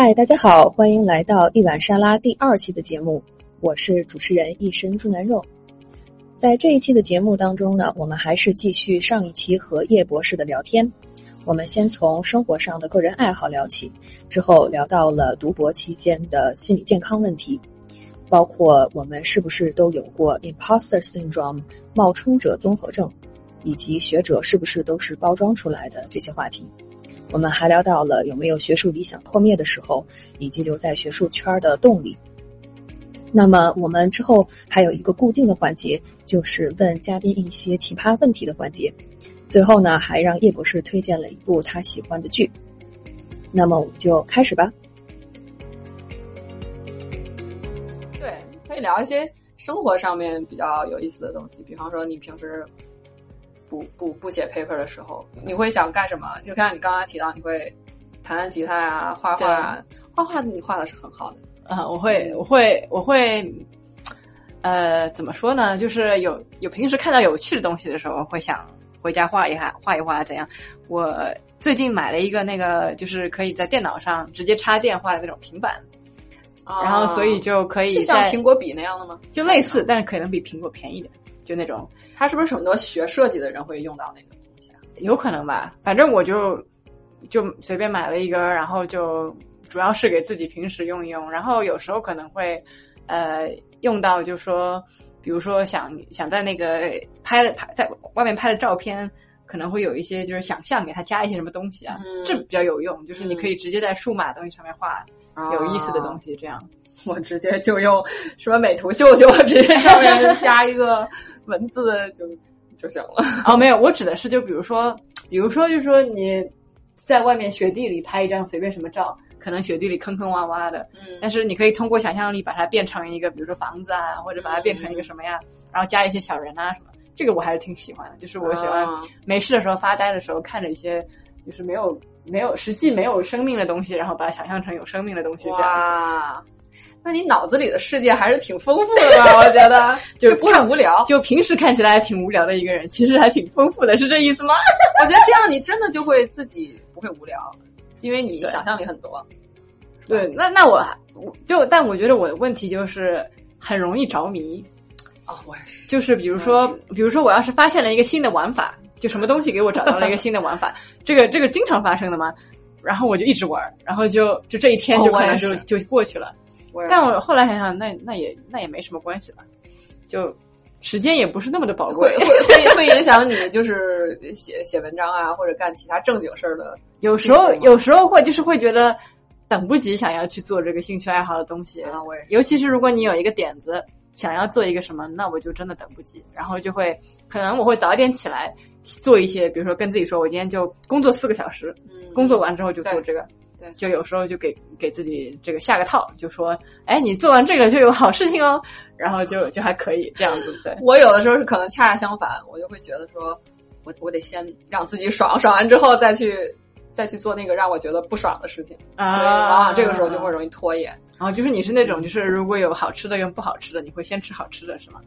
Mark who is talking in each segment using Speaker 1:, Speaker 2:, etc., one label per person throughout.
Speaker 1: 嗨，大家好，欢迎来到一碗沙拉第二期的节目，我是主持人一身猪腩肉。在这一期的节目当中呢，我们还是继续上一期和叶博士的聊天。我们先从生活上的个人爱好聊起，之后聊到了读博期间的心理健康问题，包括我们是不是都有过 imposter syndrome 冒充者综合症，以及学者是不是都是包装出来的这些话题。我们还聊到了有没有学术理想破灭的时候，以及留在学术圈的动力。那么我们之后还有一个固定的环节，就是问嘉宾一些奇葩问题的环节。最后呢，还让叶博士推荐了一部他喜欢的剧。那么我们就开始吧。
Speaker 2: 对，可以聊一些生活上面比较有意思的东西，比方说你平时。不不不写 paper 的时候，你会想干什么？就像你刚刚提到，你会弹弹吉他啊，画画啊。画画你画的是很好的。
Speaker 3: 啊，我会，我会，我会，呃，怎么说呢？就是有有平时看到有趣的东西的时候，会想回家画一下，画一画怎样？我最近买了一个那个，就是可以在电脑上直接插电画的那种平板，然后所以就可以
Speaker 2: 像苹果笔那样的吗？
Speaker 3: 就类似，但是可能比苹果便宜点，就那种。
Speaker 2: 它是不是很多学设计的人会用到那个东西啊？
Speaker 3: 有可能吧，反正我就就随便买了一根，然后就主要是给自己平时用一用，然后有时候可能会呃用到，就说比如说想想在那个拍了拍在外面拍的照片，可能会有一些就是想象给它加一些什么东西啊，这比较有用，就是你可以直接在数码东西上面画有意思的东西，这样。
Speaker 2: 我直接就用什么美图秀秀，直接上面加一个文字就就行了。
Speaker 3: 哦，没有，我指的是就比如说，比如说，就是说你在外面雪地里拍一张随便什么照，可能雪地里坑坑洼洼的，嗯，但是你可以通过想象力把它变成一个，比如说房子啊，或者把它变成一个什么呀，然后加一些小人啊什么，这个我还是挺喜欢的。就是我喜欢没事的时候发呆的时候看着一些就是没有没有实际没有生命的东西，然后把它想象成有生命的东西，这样。
Speaker 2: 那你脑子里的世界还是挺丰富的吧？我觉得
Speaker 3: 就
Speaker 2: 不会无聊。
Speaker 3: 就平时看起来还挺无聊的一个人，其实还挺丰富的，是这意思吗？
Speaker 2: 我觉得这样你真的就会自己不会无聊，因为你想象力很多。
Speaker 3: 对，那那我就但我觉得我的问题就是很容易着迷。
Speaker 2: 啊，我也是。
Speaker 3: 就是比如说，比如说我要是发现了一个新的玩法，就什么东西给我找到了一个新的玩法，这个这个经常发生的嘛？然后我就一直玩，然后就就这一天就可能就就过去了。但我后来想想，那那也那也没什么关系吧，就时间也不是那么的宝贵，
Speaker 2: 会会会影响你就是写写文章啊，或者干其他正经事儿的。
Speaker 3: 有时候有时候会就是会觉得等不及想要去做这个兴趣爱好的东西啊。我，尤其是如果你有一个点子想要做一个什么，那我就真的等不及，然后就会可能我会早一点起来做一些，比如说跟自己说，我今天就工作四个小时，工作完之后就做这个。
Speaker 2: 对，
Speaker 3: 就有时候就给给自己这个下个套，就说，哎，你做完这个就有好事情哦，然后就就还可以这样子。对
Speaker 2: 我有的时候是可能恰恰相反，我就会觉得说，我我得先让自己爽，爽完之后再去再去做那个让我觉得不爽的事情啊，这个时候就会容易拖延。
Speaker 3: 然后就是你是那种就是如果有好吃的跟不好吃的，你会先吃好吃的是吗？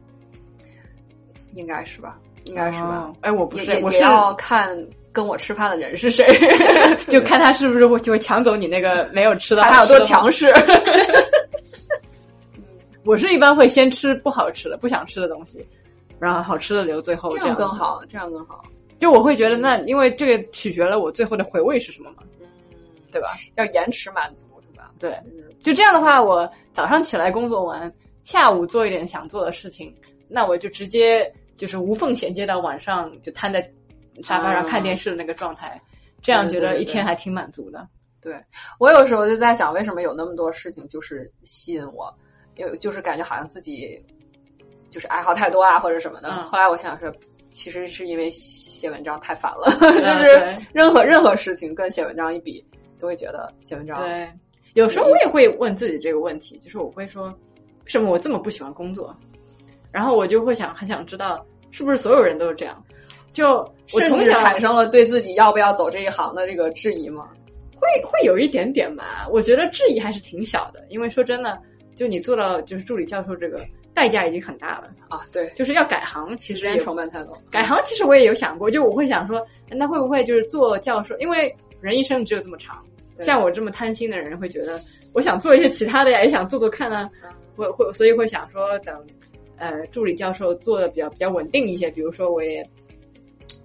Speaker 2: 应该是吧，应该是吧。
Speaker 3: 哎，我不是，我
Speaker 2: 是要看。跟我吃饭的人是谁？
Speaker 3: 就看他是不是会就会抢走你那个没有吃的，
Speaker 2: 他有多强势。
Speaker 3: 我是一般会先吃不好吃的、不想吃的东西，然后好吃的留最后，这
Speaker 2: 样更好，这样更好。
Speaker 3: 就我会觉得，那因为这个取决了我最后的回味是什么嘛，嗯，对吧？
Speaker 2: 要延迟满足是吧？
Speaker 3: 对，就这样的话，我早上起来工作完，下午做一点想做的事情，那我就直接就是无缝衔接到晚上，就瘫在。沙发上看电视的那个状态，这样觉得一天还挺满足的。
Speaker 2: 对我有时候就在想，为什么有那么多事情就是吸引我，有就是感觉好像自己就是爱好太多啊，或者什么的。后来我想说，其实是因为写文章太烦了，就是任何任何事情跟写文章一比，都会觉得写文章。
Speaker 3: 对，有时候我也会问自己这个问题，就是我会说，为什么我这么不喜欢工作？然后我就会想，很想知道，是不是所有人都是这样？就我从小
Speaker 2: 产生了对自己要不要走这一行的这个质疑吗？
Speaker 3: 会会有一点点吧。我觉得质疑还是挺小的，因为说真的，就你做到就是助理教授这个代价已经很大了
Speaker 2: 啊。对，
Speaker 3: 就是要改行，其实
Speaker 2: 成本太多。
Speaker 3: 改行其实我也有想过，就我会想说，那会不会就是做教授？因为人一生只有这么长，像我这么贪心的人会觉得，我想做一些其他的呀，也想做做看啊，会会，所以会想说等，呃，助理教授做的比较比较稳定一些，比如说我也。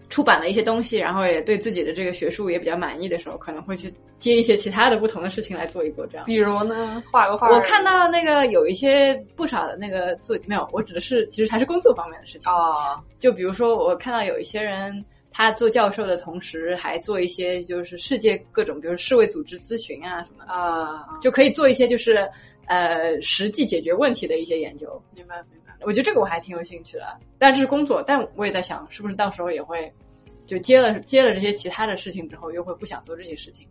Speaker 3: 出版了一些东西，然后也对自己的这个学术也比较满意的时候，可能会去接一些其他的不同的事情来做一做，这样。
Speaker 2: 比如呢，画个画。
Speaker 3: 我看到那个有一些不少的那个做没有，我指的是其实还是工作方面的事情
Speaker 2: 哦。
Speaker 3: 就比如说，我看到有一些人他做教授的同时，还做一些就是世界各种，比如世卫组织咨询啊什么
Speaker 2: 啊，
Speaker 3: 就可以做一些就是呃实际解决问题的一些研究。
Speaker 2: 明白明白。
Speaker 3: 我觉得这个我还挺有兴趣的，但这是工作，但我也在想，是不是到时候也会。就接了接了这些其他的事情之后，又会不想做这些事情，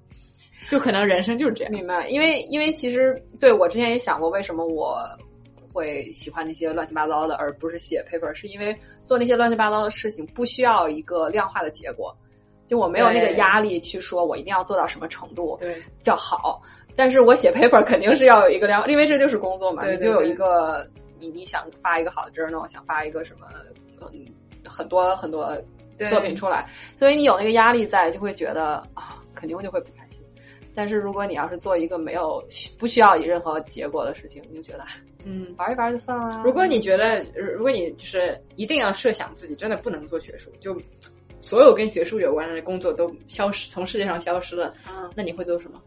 Speaker 3: 就可能人生就是这样。
Speaker 2: 明白？因为因为其实对我之前也想过，为什么我会喜欢那些乱七八糟的，而不是写 paper，是因为做那些乱七八糟的事情不需要一个量化的结果，就我没有那个压力去说我一定要做到什么程度
Speaker 3: 对
Speaker 2: 叫好。但是我写 paper 肯定是要有一个量，因为这就是工作嘛，
Speaker 3: 你
Speaker 2: 就有一个你你想发一个好的 journal，想发一个什么嗯很多很多。作品出来，所以你有那个压力在，就会觉得啊，肯定就会不开心。但是如果你要是做一个没有不需要以任何结果的事情，你就觉得嗯玩一玩就算了。
Speaker 3: 如果你觉得，如果你就是一定要设想自己真的不能做学术，就所有跟学术有关的工作都消失，从世界上消失了，那你会做什么？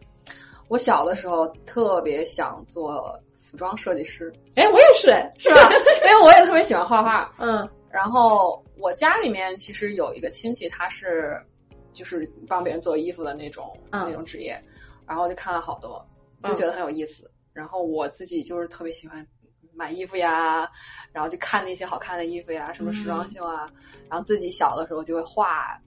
Speaker 2: 我小的时候特别想做服装设计师，
Speaker 3: 哎，我也是，
Speaker 2: 是吧？因为我也特别喜欢画画，
Speaker 3: 嗯，
Speaker 2: 然后。我家里面其实有一个亲戚，他是就是帮别人做衣服的那种那种职业，然后就看了好多，就觉得很有意思。然后我自己就是特别喜欢买衣服呀，然后就看那些好看的衣服呀，什么时装秀啊。然后自己小的时候就会画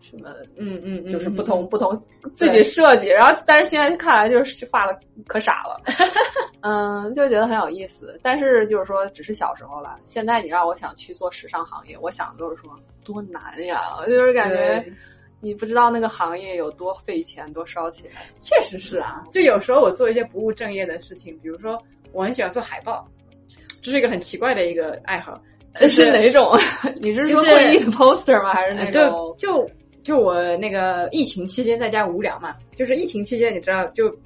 Speaker 2: 什么，
Speaker 3: 嗯嗯，
Speaker 2: 就是不同不同自己设计。然后但是现在看来就是画的可傻了，嗯，就觉得很有意思。但是就是说，只是小时候了。现在你让我想去做时尚行业，我想都是说多难呀，就是感觉你不知道那个行业有多费钱、多烧钱。
Speaker 3: 确实是啊，就有时候我做一些不务正业的事情，比如说我很喜欢做海报，这是一个很奇怪的一个爱好。
Speaker 2: 是哪种？你是说会议的 poster 吗？还是那
Speaker 3: 种？就就我那个疫情期间在家无聊嘛，就是疫情期间你知道，就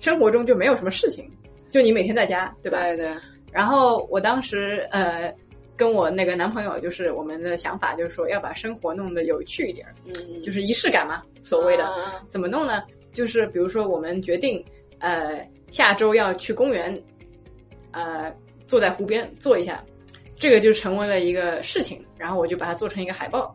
Speaker 3: 生活中就没有什么事情。就你每天在家，对吧？
Speaker 2: 对对。
Speaker 3: 然后我当时呃，跟我那个男朋友，就是我们的想法，就是说要把生活弄得有趣一点，
Speaker 2: 嗯，
Speaker 3: 就是仪式感嘛，所谓的。怎么弄呢？就是比如说，我们决定呃下周要去公园，呃坐在湖边坐一下，这个就成为了一个事情。然后我就把它做成一个海报，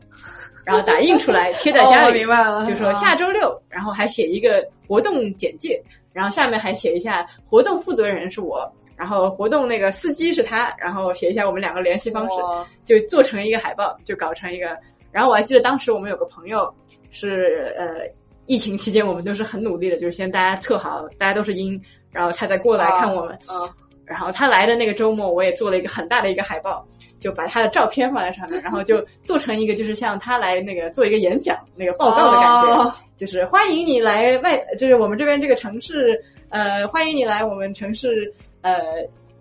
Speaker 3: 然后打印出来贴在家里，
Speaker 2: 明白了。
Speaker 3: 就说下周六，然后还写一个活动简介。然后下面还写一下活动负责人是我，然后活动那个司机是他，然后写一下我们两个联系方式，就做成一个海报，就搞成一个。然后我还记得当时我们有个朋友是呃，疫情期间我们都是很努力的，就是先大家测好，大家都是阴，然后他再过来看我们。
Speaker 2: 嗯。
Speaker 3: 然后他来的那个周末，我也做了一个很大的一个海报，就把他的照片放在上面，然后就做成一个就是像他来那个做一个演讲那个报告的感觉，就是欢迎你来外，就是我们这边这个城市，呃，欢迎你来我们城市，呃，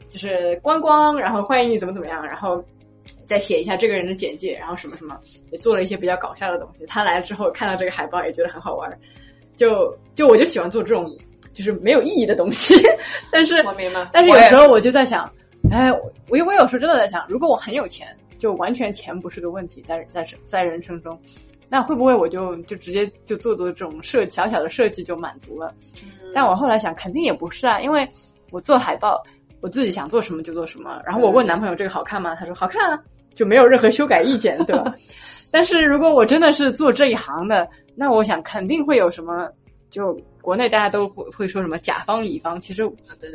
Speaker 3: 就是观光，然后欢迎你怎么怎么样，然后再写一下这个人的简介，然后什么什么，也做了一些比较搞笑的东西。他来了之后看到这个海报也觉得很好玩，就就我就喜欢做这种。就是没有意义的东西，但是
Speaker 2: 我明白。
Speaker 3: 但是有时候我就在想，哎，我我我有时候真的在想，如果我很有钱，就完全钱不是个问题，在在在人生中，那会不会我就就直接就做做这种设小小的设计就满足了？但我后来想，肯定也不是啊，因为我做海报，我自己想做什么就做什么。然后我问男朋友这个好看吗？他说好看啊，就没有任何修改意见，对吧？但是如果我真的是做这一行的，那我想肯定会有什么就。国内大家都会会说什么甲方乙方，其实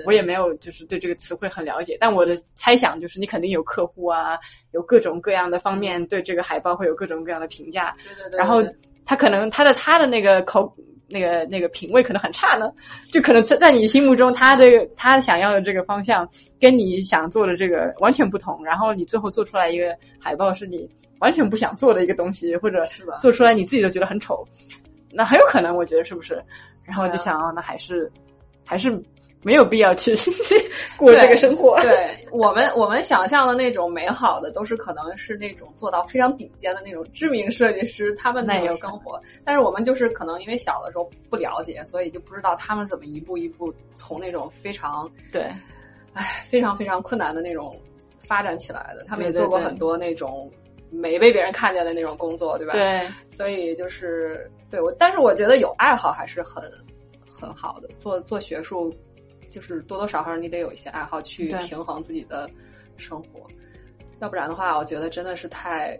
Speaker 3: 我也没有就是对这个词汇很了解，但我的猜想就是你肯定有客户啊，有各种各样的方面对这个海报会有各种各样的评价。
Speaker 2: 对对对。
Speaker 3: 然后他可能他的他的那个口那个那个品味可能很差呢，就可能在在你心目中他的他想要的这个方向跟你想做的这个完全不同，然后你最后做出来一个海报是你完全不想做的一个东西，或者做出来你自己都觉得很丑，那很有可能我觉得是不是？然后我就想啊，那还是，还是没有必要去 过这个生活。
Speaker 2: 对我们，我们想象的那种美好的，都是可能是那种做到非常顶尖的那种知名设计师他们那种生活。但是我们就是可能因为小的时候不了解，所以就不知道他们怎么一步一步从那种非常
Speaker 3: 对，
Speaker 2: 唉，非常非常困难的那种发展起来的。他们也做过很多那种没被别人看见的那种工作，对吧？
Speaker 3: 对，
Speaker 2: 所以就是对我，但是我觉得有爱好还是很很好的。做做学术。就是多多少少你得有一些爱好去平衡自己的生活，要不然的话，我觉得真的是太，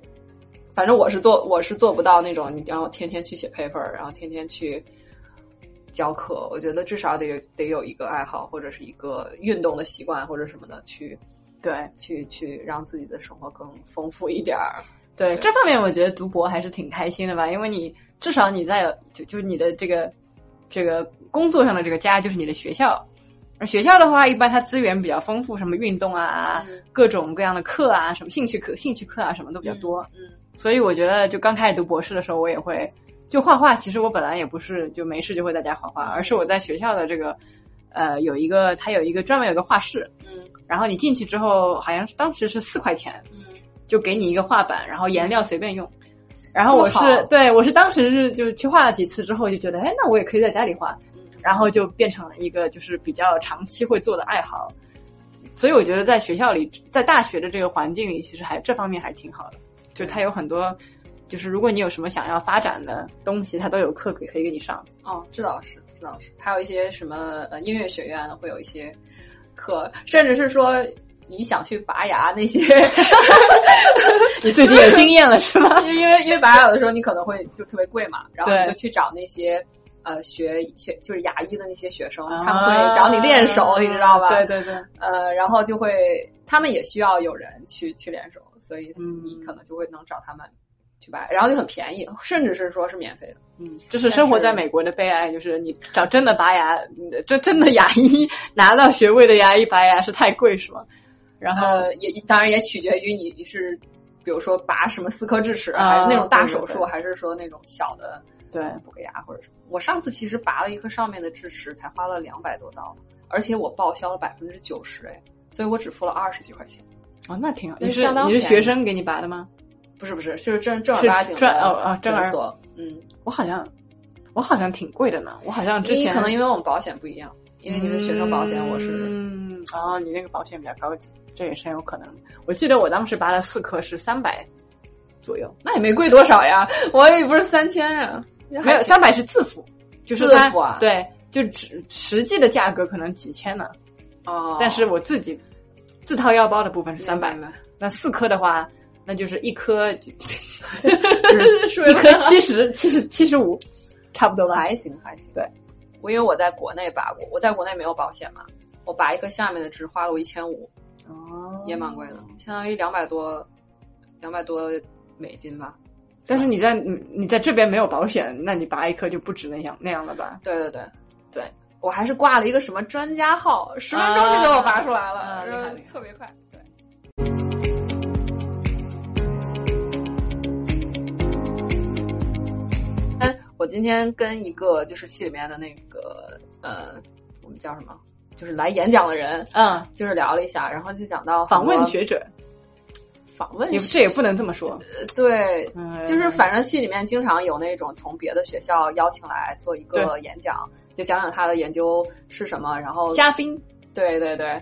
Speaker 2: 反正我是做我是做不到那种你让我天天去写 paper，然后天天去教课。我觉得至少得得有一个爱好或者是一个运动的习惯或者什么的去
Speaker 3: 对
Speaker 2: 去去让自己的生活更丰富一点儿。
Speaker 3: 对这方面，我觉得读博还是挺开心的吧，因为你至少你在就就是你的这个这个工作上的这个家就是你的学校。而学校的话，一般它资源比较丰富，什么运动啊，各种各样的课啊，什么兴趣课、兴趣课啊，什么都比较多。
Speaker 2: 嗯，
Speaker 3: 所以我觉得，就刚开始读博士的时候，我也会就画画。其实我本来也不是就没事就会在家画画，而是我在学校的这个呃有一个，它有一个专门有个画室。
Speaker 2: 嗯，
Speaker 3: 然后你进去之后，好像是当时是四块钱，
Speaker 2: 嗯，
Speaker 3: 就给你一个画板，然后颜料随便用。然后我是对我是当时是就去画了几次之后，就觉得哎，那我也可以在家里画。然后就变成了一个就是比较长期会做的爱好，所以我觉得在学校里，在大学的这个环境里，其实还这方面还是挺好的。就它有很多，就是如果你有什么想要发展的东西，它都有课可以可以给你上。
Speaker 2: 哦，这倒是，这倒是。还有一些什么呃音乐学院会有一些课，甚至是说你想去拔牙那些，
Speaker 3: 你最近有经验了是吗？
Speaker 2: 因为因为因为拔牙有的时候你可能会就特别贵嘛，然后你就去找那些。呃，学学就是牙医的那些学生，他们会找你练手，你知道吧？
Speaker 3: 对对对。
Speaker 2: 呃，然后就会，他们也需要有人去去练手，所以你可能就会能找他们去拔，然后就很便宜，甚至是说是免费的。
Speaker 3: 嗯，这是生活在美国的悲哀，就是你找真的拔牙，这真的牙医拿到学位的牙医拔牙是太贵，是吗？然后
Speaker 2: 也当然也取决于你是，比如说拔什么四颗智齿，还是那种大手术，还是说那种小的。
Speaker 3: 对，
Speaker 2: 补个牙或者什么。我上次其实拔了一颗上面的智齿，才花了两百多刀，而且我报销了百分之九十，哎，所以我只付了二十几块钱。
Speaker 3: 哦，那挺好。你是你是学生给你拔的吗？
Speaker 2: 不是不是，就是正正儿八经
Speaker 3: 的儿
Speaker 2: 所。嗯，
Speaker 3: 我好像我好像挺贵的呢。我好像之前
Speaker 2: 可能因为我们保险不一样，因为你是学生保险，我是
Speaker 3: 嗯哦，你那个保险比较高级，这也是很有可能。我记得我当时拔了四颗是三百左右，
Speaker 2: 那也没贵多少呀，我也不是三千呀。
Speaker 3: 没有三百是自付，就是
Speaker 2: 自付啊，
Speaker 3: 对，就实实际的价格可能几千呢，
Speaker 2: 哦，
Speaker 3: 但是我自己自掏腰包的部分是三百
Speaker 2: 呢。
Speaker 3: 那四颗的话，那就是一颗，一颗七十七十七十五，差不多吧，
Speaker 2: 还行还行。
Speaker 3: 对，
Speaker 2: 我因为我在国内拔过，我在国内没有保险嘛，我拔一颗下面的只花了我一千五，
Speaker 3: 哦，
Speaker 2: 也蛮贵的，相当于两百多两百多美金吧。
Speaker 3: 但是你在你你在这边没有保险，那你拔一颗就不止那样那样了吧？
Speaker 2: 对对对
Speaker 3: 对，
Speaker 2: 我还是挂了一个什么专家号，十分钟就给我拔出来了，特别快。我今天跟一个就是戏里面的那个呃，我们叫什么？就是来演讲的人，
Speaker 3: 嗯，
Speaker 2: 就是聊了一下，然后就讲到
Speaker 3: 访问学者。
Speaker 2: 访问
Speaker 3: 也这也不能这么说，
Speaker 2: 对，就是反正戏里面经常有那种从别的学校邀请来做一个演讲，就讲讲他的研究是什么，然后
Speaker 3: 嘉宾，
Speaker 2: 对对对，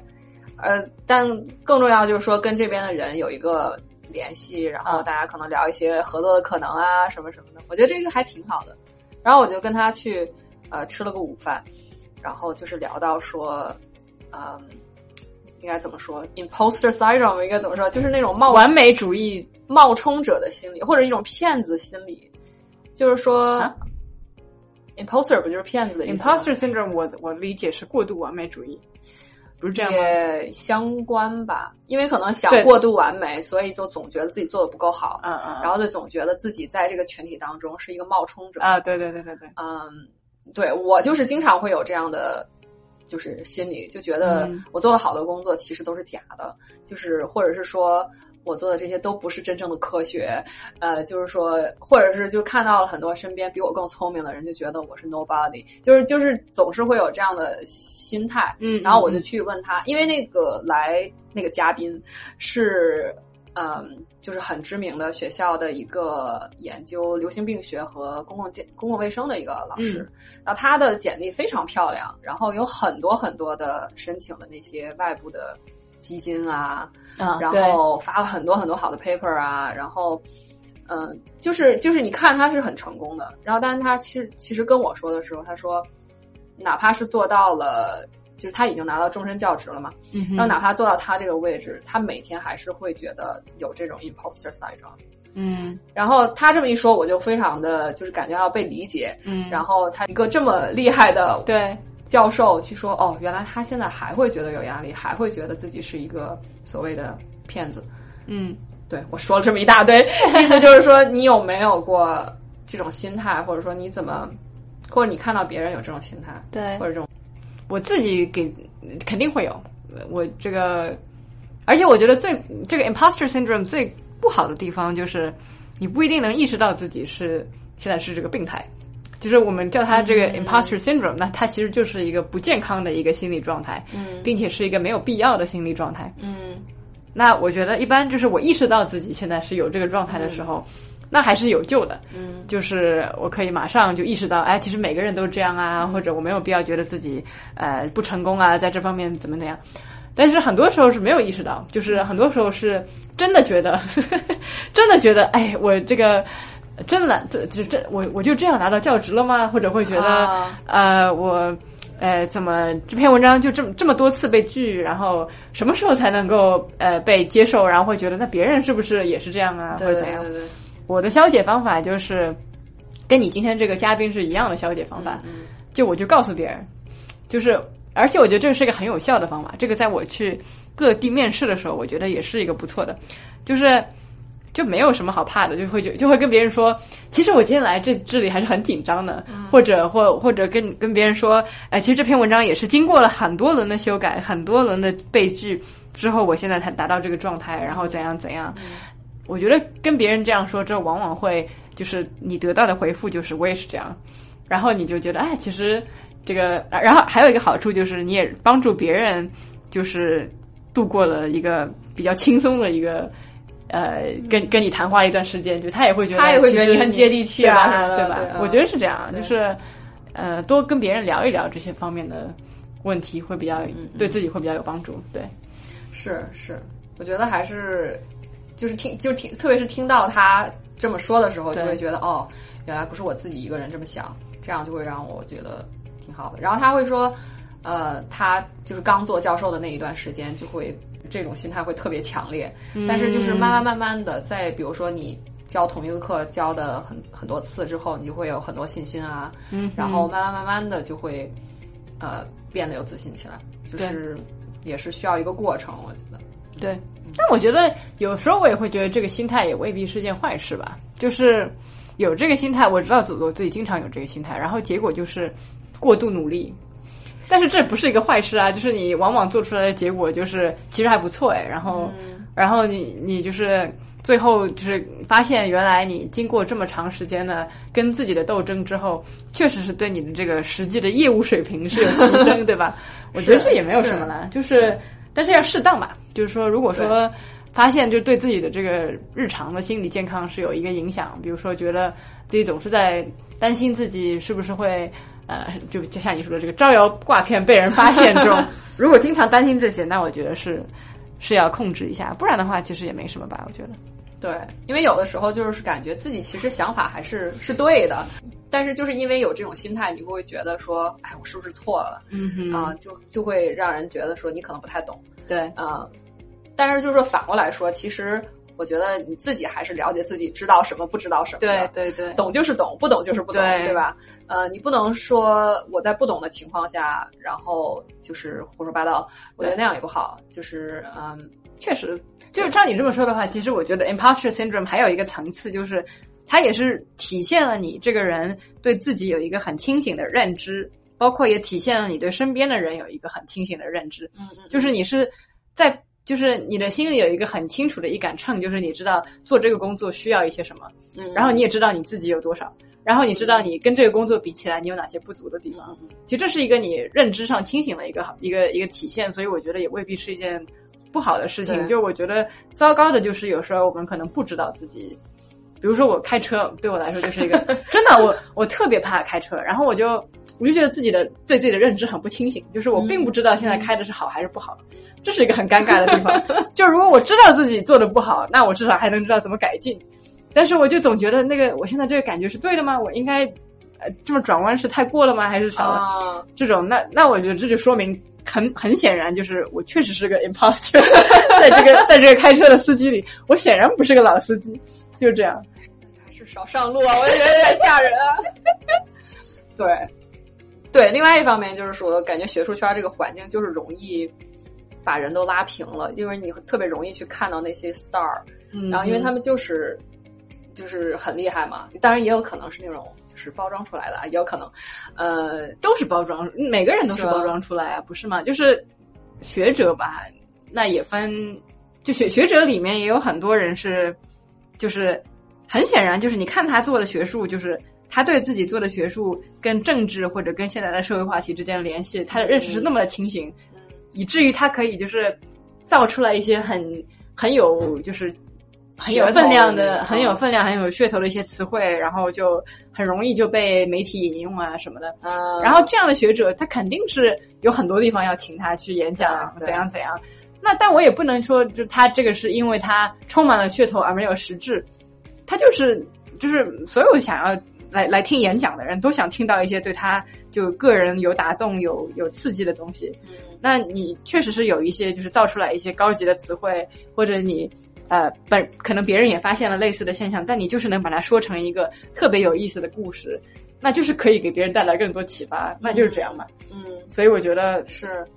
Speaker 2: 呃，但更重要就是说跟这边的人有一个联系，然后大家可能聊一些合作的可能啊什么什么的，我觉得这个还挺好的。然后我就跟他去呃吃了个午饭，然后就是聊到说，嗯。应该怎么说？imposter syndrome 应该怎么说？就是那种冒
Speaker 3: 完美主义
Speaker 2: 冒充者的心理，或者一种骗子心理。就是说，imposter 不就是骗子的意
Speaker 3: 思？imposter syndrome 我我理解是过度完美主义，不是这样吗？
Speaker 2: 也相关吧，因为可能想过度完美，所以就总觉得自己做的不够好。
Speaker 3: 嗯嗯。
Speaker 2: 然后就总觉得自己在这个群体当中是一个冒充者。
Speaker 3: 啊，对对对对对。
Speaker 2: 嗯，对我就是经常会有这样的。就是心里就觉得我做了好多工作，其实都是假的。就是或者是说，我做的这些都不是真正的科学，呃，就是说，或者是就看到了很多身边比我更聪明的人，就觉得我是 nobody，就是就是总是会有这样的心态。
Speaker 3: 嗯，
Speaker 2: 然后我就去问他，因为那个来那个嘉宾是。嗯，就是很知名的学校的一个研究流行病学和公共健公共卫生的一个老师，然后他的简历非常漂亮，然后有很多很多的申请的那些外部的基金啊，然后发了很多很多好的 paper 啊，然后嗯，就是就是你看他是很成功的，然后但是他其实其实跟我说的时候，他说哪怕是做到了。就是他已经拿到终身教职了嘛，然后哪怕做到他这个位置，他每天还是会觉得有这种 imposter syndrome。
Speaker 3: 嗯，
Speaker 2: 然后他这么一说，我就非常的就是感觉到被理解。
Speaker 3: 嗯，
Speaker 2: 然后他一个这么厉害的
Speaker 3: 对
Speaker 2: 教授去说，哦，原来他现在还会觉得有压力，还会觉得自己是一个所谓的骗子。
Speaker 3: 嗯，
Speaker 2: 对我说了这么一大堆，意思就是说，你有没有过这种心态，或者说你怎么，或者你看到别人有这种心态，
Speaker 3: 对，
Speaker 2: 或者这种。
Speaker 3: 我自己给肯定会有，我这个，而且我觉得最这个 imposter syndrome 最不好的地方就是，你不一定能意识到自己是现在是这个病态，就是我们叫它这个 imposter syndrome，那它其实就是一个不健康的一个心理状态，
Speaker 2: 嗯，
Speaker 3: 并且是一个没有必要的心理状态，
Speaker 2: 嗯，
Speaker 3: 那我觉得一般就是我意识到自己现在是有这个状态的时候。那还是有救的，
Speaker 2: 嗯，
Speaker 3: 就是我可以马上就意识到，哎，其实每个人都这样啊，或者我没有必要觉得自己呃不成功啊，在这方面怎么怎样。但是很多时候是没有意识到，就是很多时候是真的觉得，真的觉得，哎，我这个真的这这这我我就这样拿到教职了吗？或者会觉得，呃，我呃怎么这篇文章就这么这么多次被拒，然后什么时候才能够呃被接受？然后会觉得，那别人是不是也是这样啊？或者怎样？我的消解方法就是，跟你今天这个嘉宾是一样的消解方法，就我就告诉别人，就是，而且我觉得这个是一个很有效的方法。这个在我去各地面试的时候，我觉得也是一个不错的，就是就没有什么好怕的，就会就就会跟别人说，其实我今天来这这里还是很紧张的，或者或或者跟跟别人说，哎，其实这篇文章也是经过了很多轮的修改，很多轮的被拒之后，我现在才达到这个状态，然后怎样怎样。我觉得跟别人这样说之后，往往会就是你得到的回复就是我也是这样，然后你就觉得哎，其实这个，然后还有一个好处就是你也帮助别人，就是度过了一个比较轻松的一个呃，跟跟你谈话一段时间，就他也会觉得
Speaker 2: 他也会觉得
Speaker 3: 你
Speaker 2: 很接地气
Speaker 3: 啊，对吧？我觉得是这样，就是呃，多跟别人聊一聊这些方面的问题，会比较对自己会比较有帮助。对，
Speaker 2: 是是，我觉得还是。就是听，就听，特别是听到他这么说的时候，就会觉得哦，原来不是我自己一个人这么想，这样就会让我觉得挺好的。然后他会说，呃，他就是刚做教授的那一段时间，就会这种心态会特别强烈。但是就是慢慢慢慢的，在比如说你教同一个课教的很很多次之后，你就会有很多信心啊。
Speaker 3: 嗯。
Speaker 2: 然后慢慢慢慢的就会呃变得有自信起来，就是也是需要一个过程，我觉得。
Speaker 3: 对。但我觉得有时候我也会觉得这个心态也未必是件坏事吧。就是有这个心态，我知道自我自己经常有这个心态，然后结果就是过度努力。但是这不是一个坏事啊，就是你往往做出来的结果就是其实还不错哎。然后，然后你你就是最后就是发现原来你经过这么长时间的跟自己的斗争之后，确实是对你的这个实际的业务水平是有提升，对吧？我觉得这也没有什么了，就是。但是要适当吧，就是说，如果说发现就对自己的这个日常的心理健康是有一个影响，比如说觉得自己总是在担心自己是不是会呃，就就像你说的这个招摇挂骗被人发现这种，如果经常担心这些，那我觉得是是要控制一下，不然的话其实也没什么吧，我觉得。
Speaker 2: 对，因为有的时候就是感觉自己其实想法还是是对的，但是就是因为有这种心态，你会觉得说，哎，我是不是错了？
Speaker 3: 嗯
Speaker 2: 啊，就就会让人觉得说你可能不太懂。
Speaker 3: 对
Speaker 2: 啊，但是就是说反过来说，其实我觉得你自己还是了解自己，知道什么，不知道什么。
Speaker 3: 对对对，
Speaker 2: 懂就是懂，不懂就是不懂，对吧？呃，你不能说我在不懂的情况下，然后就是胡说八道，我觉得那样也不好。就是嗯，
Speaker 3: 确实。就是照你这么说的话，其实我觉得 imposter syndrome 还有一个层次，就是它也是体现了你这个人对自己有一个很清醒的认知，包括也体现了你对身边的人有一个很清醒的认知。
Speaker 2: 嗯嗯，
Speaker 3: 就是你是在就是你的心里有一个很清楚的一杆秤，就是你知道做这个工作需要一些什么，
Speaker 2: 嗯，
Speaker 3: 然后你也知道你自己有多少，然后你知道你跟这个工作比起来你有哪些不足的地方。其实这是一个你认知上清醒的一个好一个一个体现，所以我觉得也未必是一件不好的事情。就我觉得糟糕的就是有时候我们可能不知道自己，比如说我开车对我来说就是一个 真的我我特别怕开车，然后我就我就觉得自己的对自己的认知很不清醒，就是我并不知道现在开的是好还是不好。这是一个很尴尬的地方，就如果我知道自己做的不好，那我至少还能知道怎么改进。但是我就总觉得那个我现在这个感觉是对的吗？我应该呃这么转弯是太过了吗？还是少？这种那那我觉得这就说明很很显然就是我确实是个 imposter，在这个在这个开车的司机里，我显然不是个老司机，就是这样。
Speaker 2: 还是少上路啊！我觉得有点吓人啊。对对，另外一方面就是说，感觉学术圈这个环境就是容易。把人都拉平了，因为你特别容易去看到那些 star，然后因为他们就是就是很厉害嘛，当然也有可能是那种就是包装出来的，也有可能，呃，
Speaker 3: 都是包装，每个人都是包装出来啊，不是吗？就是学者吧，那也分，就学学者里面也有很多人是，就是很显然就是你看他做的学术，就是他对自己做的学术跟政治或者跟现在的社会话题之间的联系，他的认识是那么的清醒。以至于他可以就是造出来一些很很有就是很有分量的很有分量很有噱头的一些词汇，然后就很容易就被媒体引用啊什么的。然后这样的学者，他肯定是有很多地方要请他去演讲，怎样怎样。那但我也不能说，就他这个是因为他充满了噱头而没有实质，他就是就是所有想要来来听演讲的人都想听到一些对他就个人有打动、有有刺激的东西。嗯。那你确实是有一些，就是造出来一些高级的词汇，或者你，呃，本可能别人也发现了类似的现象，但你就是能把它说成一个特别有意思的故事，那就是可以给别人带来更多启发，那就是这样嘛。
Speaker 2: 嗯，
Speaker 3: 所以我觉得
Speaker 2: 是，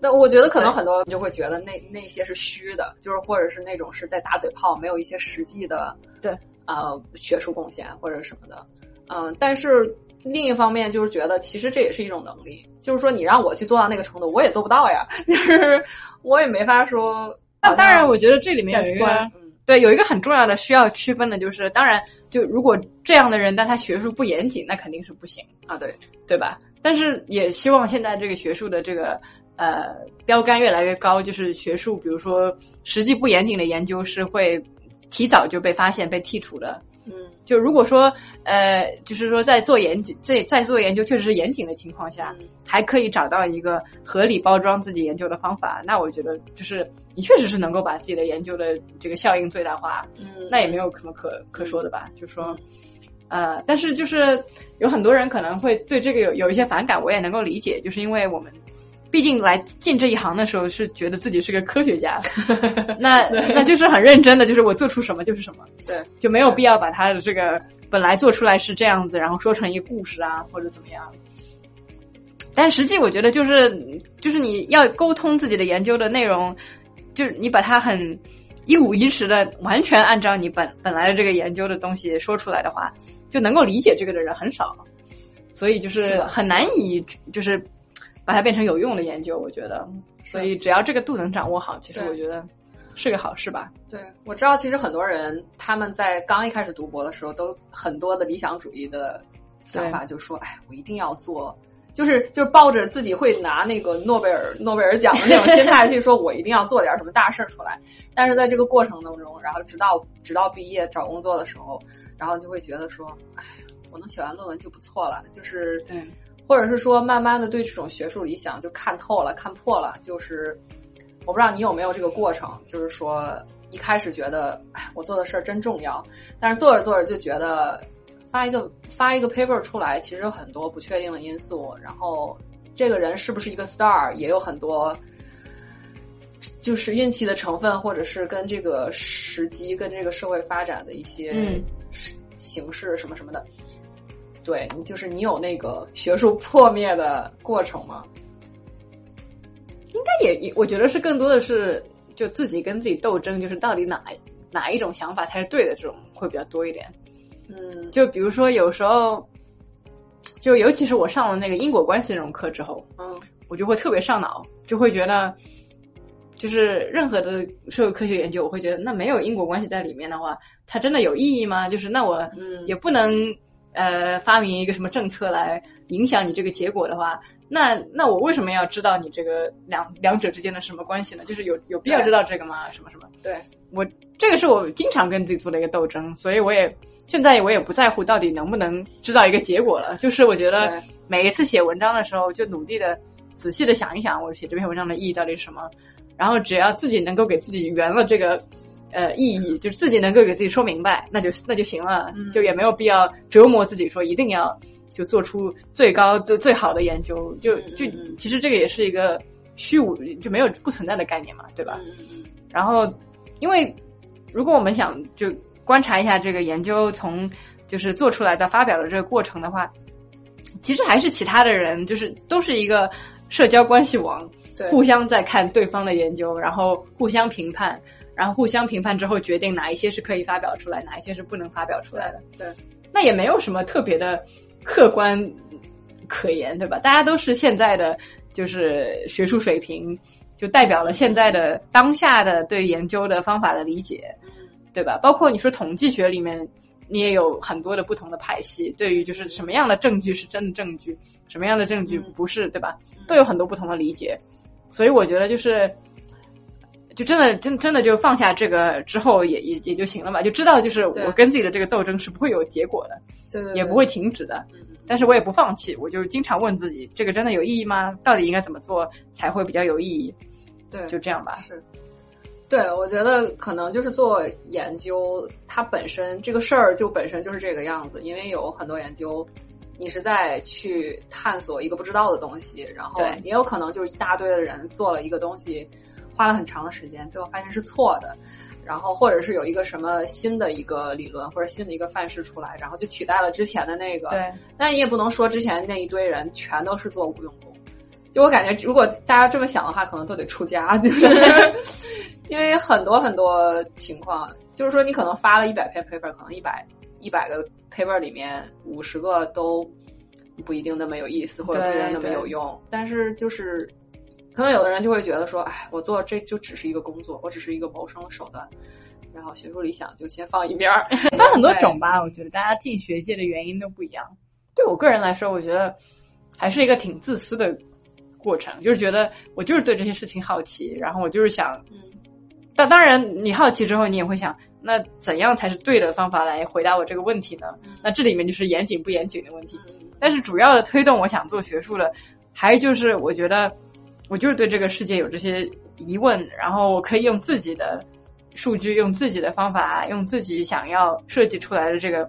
Speaker 2: 那我觉得可能很多人就会觉得那那些是虚的，就是或者是那种是在打嘴炮，没有一些实际的，
Speaker 3: 对，
Speaker 2: 呃，学术贡献或者什么的，嗯，但是。另一方面就是觉得，其实这也是一种能力，就是说你让我去做到那个程度，我也做不到呀，就是我也没法说。
Speaker 3: 那当然，我觉得这里面有一个，对，有一个很重要的需要区分的就是，当然，就如果这样的人，但他学术不严谨，那肯定是不行
Speaker 2: 啊，对
Speaker 3: 对吧？但是也希望现在这个学术的这个呃标杆越来越高，就是学术，比如说实际不严谨的研究是会提早就被发现、被剔除的。
Speaker 2: 嗯，
Speaker 3: 就如果说，呃，就是说在做研究，在在做研究确实是严谨的情况下，还可以找到一个合理包装自己研究的方法，那我觉得就是你确实是能够把自己的研究的这个效应最大化，
Speaker 2: 嗯，
Speaker 3: 那也没有什么可可说的吧？就说，呃，但是就是有很多人可能会对这个有有一些反感，我也能够理解，就是因为我们。毕竟来进这一行的时候是觉得自己是个科学家，那那就是很认真的，就是我做出什么就是什么，
Speaker 2: 对，
Speaker 3: 就没有必要把他的这个本来做出来是这样子，然后说成一个故事啊或者怎么样。但实际我觉得就是就是你要沟通自己的研究的内容，就是你把它很一五一十的完全按照你本本来的这个研究的东西说出来的话，就能够理解这个的人很少，所以就是很难以就是。把它变成有用的研究，我觉得，所以只要这个度能掌握好，其实我觉得是个好事吧。
Speaker 2: 对，我知道，其实很多人他们在刚一开始读博的时候，都很多的理想主义的想法，就说：“哎，我一定要做，就是就是抱着自己会拿那个诺贝尔诺贝尔奖的那种心态去说，我一定要做点什么大事儿出来。”但是在这个过程当中，然后直到直到毕业找工作的时候，然后就会觉得说：“哎，我能写完论文就不错了。”就是。或者是说，慢慢的对这种学术理想就看透了、看破了。就是我不知道你有没有这个过程，就是说一开始觉得，哎，我做的事儿真重要，但是做着做着就觉得，发一个发一个 paper 出来，其实有很多不确定的因素。然后这个人是不是一个 star，也有很多，就是运气的成分，或者是跟这个时机、跟这个社会发展的一些形式什么什么的。对你就是你有那个学术破灭的过程吗？
Speaker 3: 应该也也，我觉得是更多的是就自己跟自己斗争，就是到底哪哪一种想法才是对的，这种会比较多一点。
Speaker 2: 嗯，
Speaker 3: 就比如说有时候，就尤其是我上了那个因果关系那种课之后，
Speaker 2: 嗯，
Speaker 3: 我就会特别上脑，就会觉得就是任何的社会科学研究，我会觉得那没有因果关系在里面的话，它真的有意义吗？就是那我也不能呃发明一个什么政策来影响你这个结果的话，那那我为什么要知道你这个两两者之间的什么关系呢？就是有有必要知道这个吗？什么什么？
Speaker 2: 对
Speaker 3: 我这个是我经常跟自己做的一个斗争，所以我也现在我也不在乎到底能不能知道一个结果了。就是我觉得每一次写文章的时候，就努力的仔细的想一想，我写这篇文章的意义到底是什么。然后只要自己能够给自己圆了这个，呃，意义，就是自己能够给自己说明白，那就那就行了，就也没有必要折磨自己说一定要就做出最高最最好的研究，就就其实这个也是一个虚无就没有不存在的概念嘛，对吧？然后，因为如果我们想就观察一下这个研究从就是做出来到发表的这个过程的话，其实还是其他的人就是都是一个社交关系网。互相在看对方的研究，然后互相评判，然后互相评判之后决定哪一些是可以发表出来，哪一些是不能发表出来的。
Speaker 2: 对，
Speaker 3: 那也没有什么特别的客观可言，对吧？大家都是现在的就是学术水平，就代表了现在的当下的对研究的方法的理解，对吧？包括你说统计学里面，你也有很多的不同的派系，对于就是什么样的证据是真的证据，什么样的证据不是，对吧？都有很多不同的理解。所以我觉得就是，就真的真真的就放下这个之后也也也就行了嘛，就知道就是我跟自己的这个斗争是不会有结果的，
Speaker 2: 对，
Speaker 3: 也不会停止的。但是我也不放弃，我就经常问自己，这个真的有意义吗？到底应该怎么做才会比较有意义？
Speaker 2: 对，
Speaker 3: 就这样吧。
Speaker 2: 是，对，我觉得可能就是做研究，它本身这个事儿就本身就是这个样子，因为有很多研究。你是在去探索一个不知道的东西，然后也有可能就是一大堆的人做了一个东西，花了很长的时间，最后发现是错的，然后或者是有一个什么新的一个理论或者新的一个范式出来，然后就取代了之前的那个。
Speaker 3: 对，
Speaker 2: 那你也不能说之前那一堆人全都是做无用功。就我感觉，如果大家这么想的话，可能都得出家，对不对？因为很多很多情况，就是说你可能发了一百篇 paper，可能一百。一百个 paper 里面五十个都不一定那么有意思，或者不一定那么有用。但是就是，可能有的人就会觉得说，哎，我做这就只是一个工作，我只是一个谋生的手段。然后学术理想就先放一边儿。
Speaker 3: 分很多种吧，我觉得大家进学界的原因都不一样。对我个人来说，我觉得还是一个挺自私的过程，就是觉得我就是对这些事情好奇，然后我就是想，嗯。但当然，你好奇之后，你也会想。那怎样才是对的方法来回答我这个问题呢？那这里面就是严谨不严谨的问题。但是主要的推动我想做学术的，还就是我觉得我就是对这个世界有这些疑问，然后我可以用自己的数据，用自己的方法，用自己想要设计出来的这个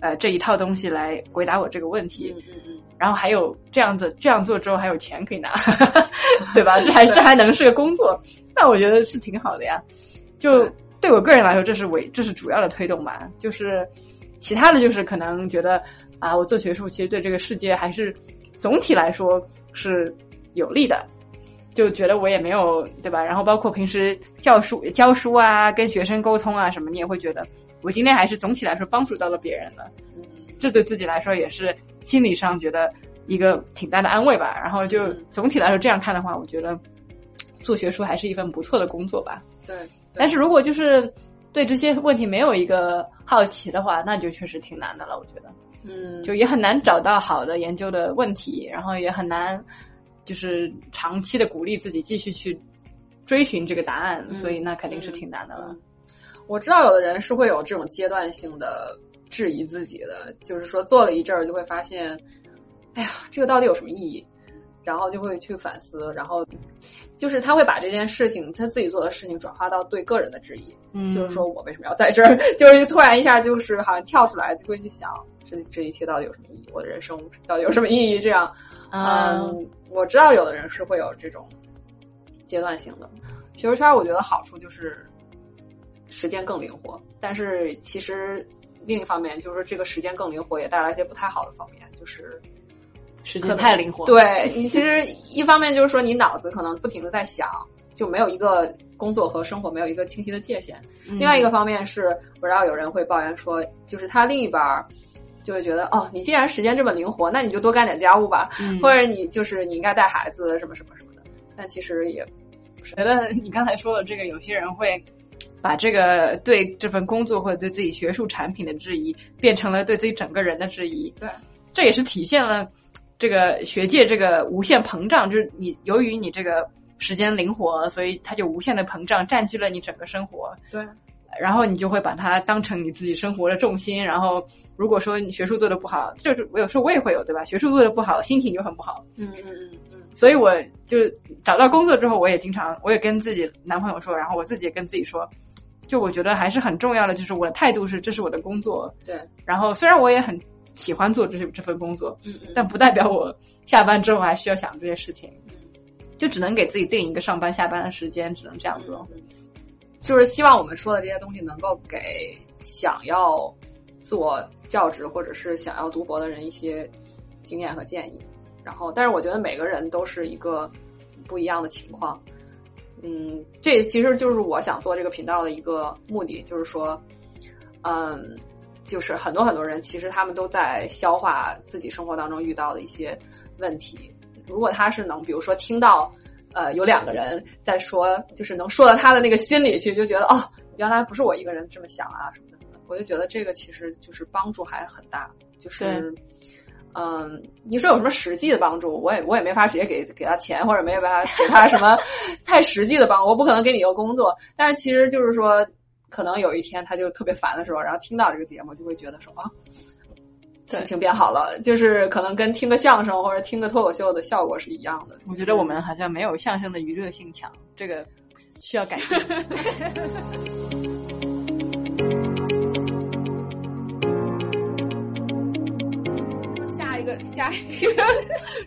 Speaker 3: 呃这一套东西来回答我这个问题。
Speaker 2: 嗯嗯嗯。
Speaker 3: 然后还有这样子这样做之后还有钱可以拿，对吧？这还 这还能是个工作？那我觉得是挺好的呀。就。对我个人来说，这是为这是主要的推动吧。就是其他的就是可能觉得啊，我做学术其实对这个世界还是总体来说是有利的，就觉得我也没有对吧？然后包括平时教书教书啊，跟学生沟通啊什么，你也会觉得我今天还是总体来说帮助到了别人的。嗯，这对自己来说也是心理上觉得一个挺大的安慰吧。然后就总体来说这样看的话，我觉得做学术还是一份不错的工作吧。
Speaker 2: 对。
Speaker 3: 但是如果就是对这些问题没有一个好奇的话，那就确实挺难的了。我觉得，
Speaker 2: 嗯，
Speaker 3: 就也很难找到好的研究的问题，然后也很难就是长期的鼓励自己继续去追寻这个答案。所以那肯定是挺难的了。
Speaker 2: 我知道有的人是会有这种阶段性的质疑自己的，就是说做了一阵儿就会发现，哎呀，这个到底有什么意义？然后就会去反思，然后就是他会把这件事情他自己做的事情转化到对个人的质疑，
Speaker 3: 嗯，
Speaker 2: 就是说我为什么要在这儿？就是突然一下就是好像跳出来，就会去想这这一切到底有什么意义？我的人生到底有什么意义？这样，嗯，我知道有的人是会有这种阶段性的学术圈，我觉得好处就是时间更灵活，但是其实另一方面就是这个时间更灵活也带来一些不太好的方面，就是。
Speaker 3: 时间太灵活，
Speaker 2: 对你其实一方面就是说你脑子可能不停的在想，就没有一个工作和生活没有一个清晰的界限。另外一个方面是，我知道有人会抱怨说，就是他另一半就会觉得，哦，你既然时间这么灵活，那你就多干点家务吧，或者你就是你应该带孩子什么什么什么的。但其实也
Speaker 3: 觉得你刚才说的这个，有些人会把这个对这份工作或者对自己学术产品的质疑，变成了对自己整个人的质疑。
Speaker 2: 对，
Speaker 3: 这也是体现了这个学界这个无限膨胀，就是你由于你这个时间灵活，所以它就无限的膨胀，占据了你整个生活。
Speaker 2: 对。
Speaker 3: 然后你就会把它当成你自己生活的重心。然后如果说你学术做的不好，就是我有时候我也会有对吧？学术做的不好，心情就很不好。
Speaker 2: 嗯嗯嗯嗯。
Speaker 3: 所以我就找到工作之后，我也经常，我也跟自己男朋友说，然后我自己也跟自己说，就我觉得还是很重要的，就是我的态度是，这是我的工作。
Speaker 2: 对。
Speaker 3: 然后虽然我也很喜欢做这这份工作，
Speaker 2: 嗯嗯，
Speaker 3: 但不代表我下班之后还需要想这些事情，就只能给自己定一个上班下班的时间，只能这样做。
Speaker 2: 就是希望我们说的这些东西能够给想要做教职或者是想要读博的人一些经验和建议。然后，但是我觉得每个人都是一个不一样的情况。嗯，这其实就是我想做这个频道的一个目的，就是说，嗯，就是很多很多人其实他们都在消化自己生活当中遇到的一些问题。如果他是能，比如说听到。呃，有两个人在说，就是能说到他的那个心里去，就觉得哦，原来不是我一个人这么想啊什么的。我就觉得这个其实就是帮助还很大。就是，嗯，你说有什么实际的帮助，我也我也没法直接给给他钱，或者没有办法给他什么太实际的帮助，我不可能给你一个工作。但是其实就是说，可能有一天他就特别烦的时候，然后听到这个节目，就会觉得说啊。心情变好了，就是可能跟听个相声或者听个脱口秀的效果是一样的。
Speaker 3: 我觉得我们好像没有相声的娱乐性强，这个需要改进。
Speaker 2: 下一个，下一个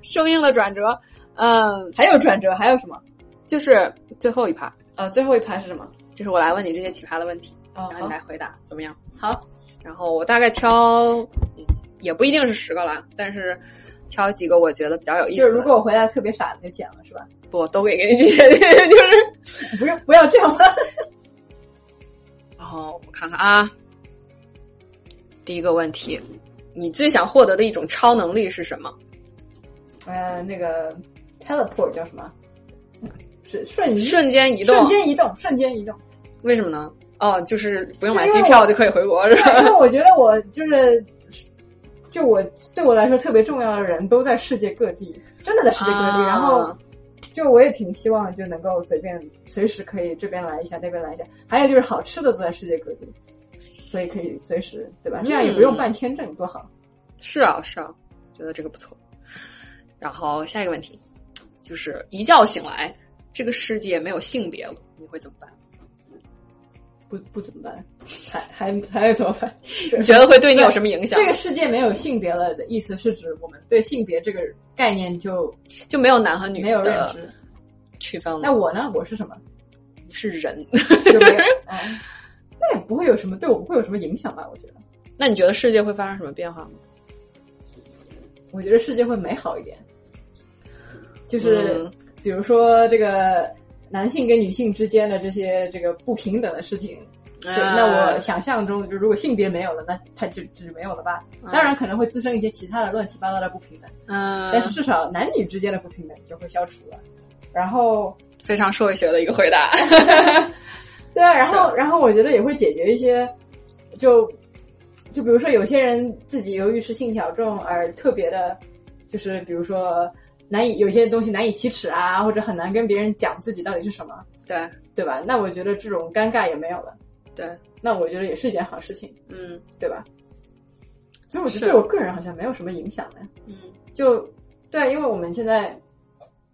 Speaker 2: 生硬的转折，嗯，
Speaker 3: 还有转折，还有什么？
Speaker 2: 就是最后一趴，
Speaker 3: 呃，最后一趴是什么？
Speaker 2: 就是我来问你这些奇葩的问题，
Speaker 3: 然
Speaker 2: 后你来回答，怎么样？
Speaker 3: 好，
Speaker 2: 然后我大概挑。也不一定是十个了，但是挑几个我觉得比较有意思。
Speaker 3: 就是如果我回答特别傻，就剪了是吧？
Speaker 2: 不，都给给你剪，就是
Speaker 3: 不是不要这样。
Speaker 2: 然后我看看啊，第一个问题，你最想获得的一种超能力是什么？
Speaker 3: 呃，那个 teleport 叫什么？是瞬
Speaker 2: 瞬间移动，
Speaker 3: 瞬间移动，瞬间移动。
Speaker 2: 为什么呢？哦，就是不用买机票就可以回国，是吧？
Speaker 3: 因为我觉得我就是。就我对我来说特别重要的人都在世界各地，真的在世界各地。然后，就我也挺希望就能够随便随时可以这边来一下，那边来一下。还有就是好吃的都在世界各地，所以可以随时对吧？这样也不用办签证，多好。
Speaker 2: 是啊，是啊，觉得这个不错。然后下一个问题就是一觉醒来，这个世界没有性别了，你会怎么办？
Speaker 3: 不不怎么办？还还还得怎么办？
Speaker 2: 你觉得会对你有什么影响？
Speaker 3: 这个世界没有性别了的意思是指我们对性别这个概念就
Speaker 2: 就没有男和女
Speaker 3: 没有认知
Speaker 2: 区分了。
Speaker 3: 那我呢？我是什么？
Speaker 2: 是人。
Speaker 3: 那也不会有什么对我会有什么影响吧？我觉得。
Speaker 2: 那你觉得世界会发生什么变化吗？
Speaker 3: 我觉得世界会美好一点。就是比如说这个。男性跟女性之间的这些这个不平等的事情，对，那我想象中就如果性别没有了，那它就就没有了吧？当然可能会滋生一些其他的乱七八糟的不平等，
Speaker 2: 嗯，
Speaker 3: 但是至少男女之间的不平等就会消除了。然后
Speaker 2: 非常社会学的一个回答，
Speaker 3: 对啊，然后然后我觉得也会解决一些，就就比如说有些人自己由于是性小众而特别的，就是比如说。难以有些东西难以启齿啊，或者很难跟别人讲自己到底是什么，
Speaker 2: 对
Speaker 3: 对吧？那我觉得这种尴尬也没有了，
Speaker 2: 对。
Speaker 3: 那我觉得也是一件好事情，
Speaker 2: 嗯，
Speaker 3: 对吧？所以我觉得对我个人好像没有什么影响的，
Speaker 2: 嗯，
Speaker 3: 就对啊，因为我们现在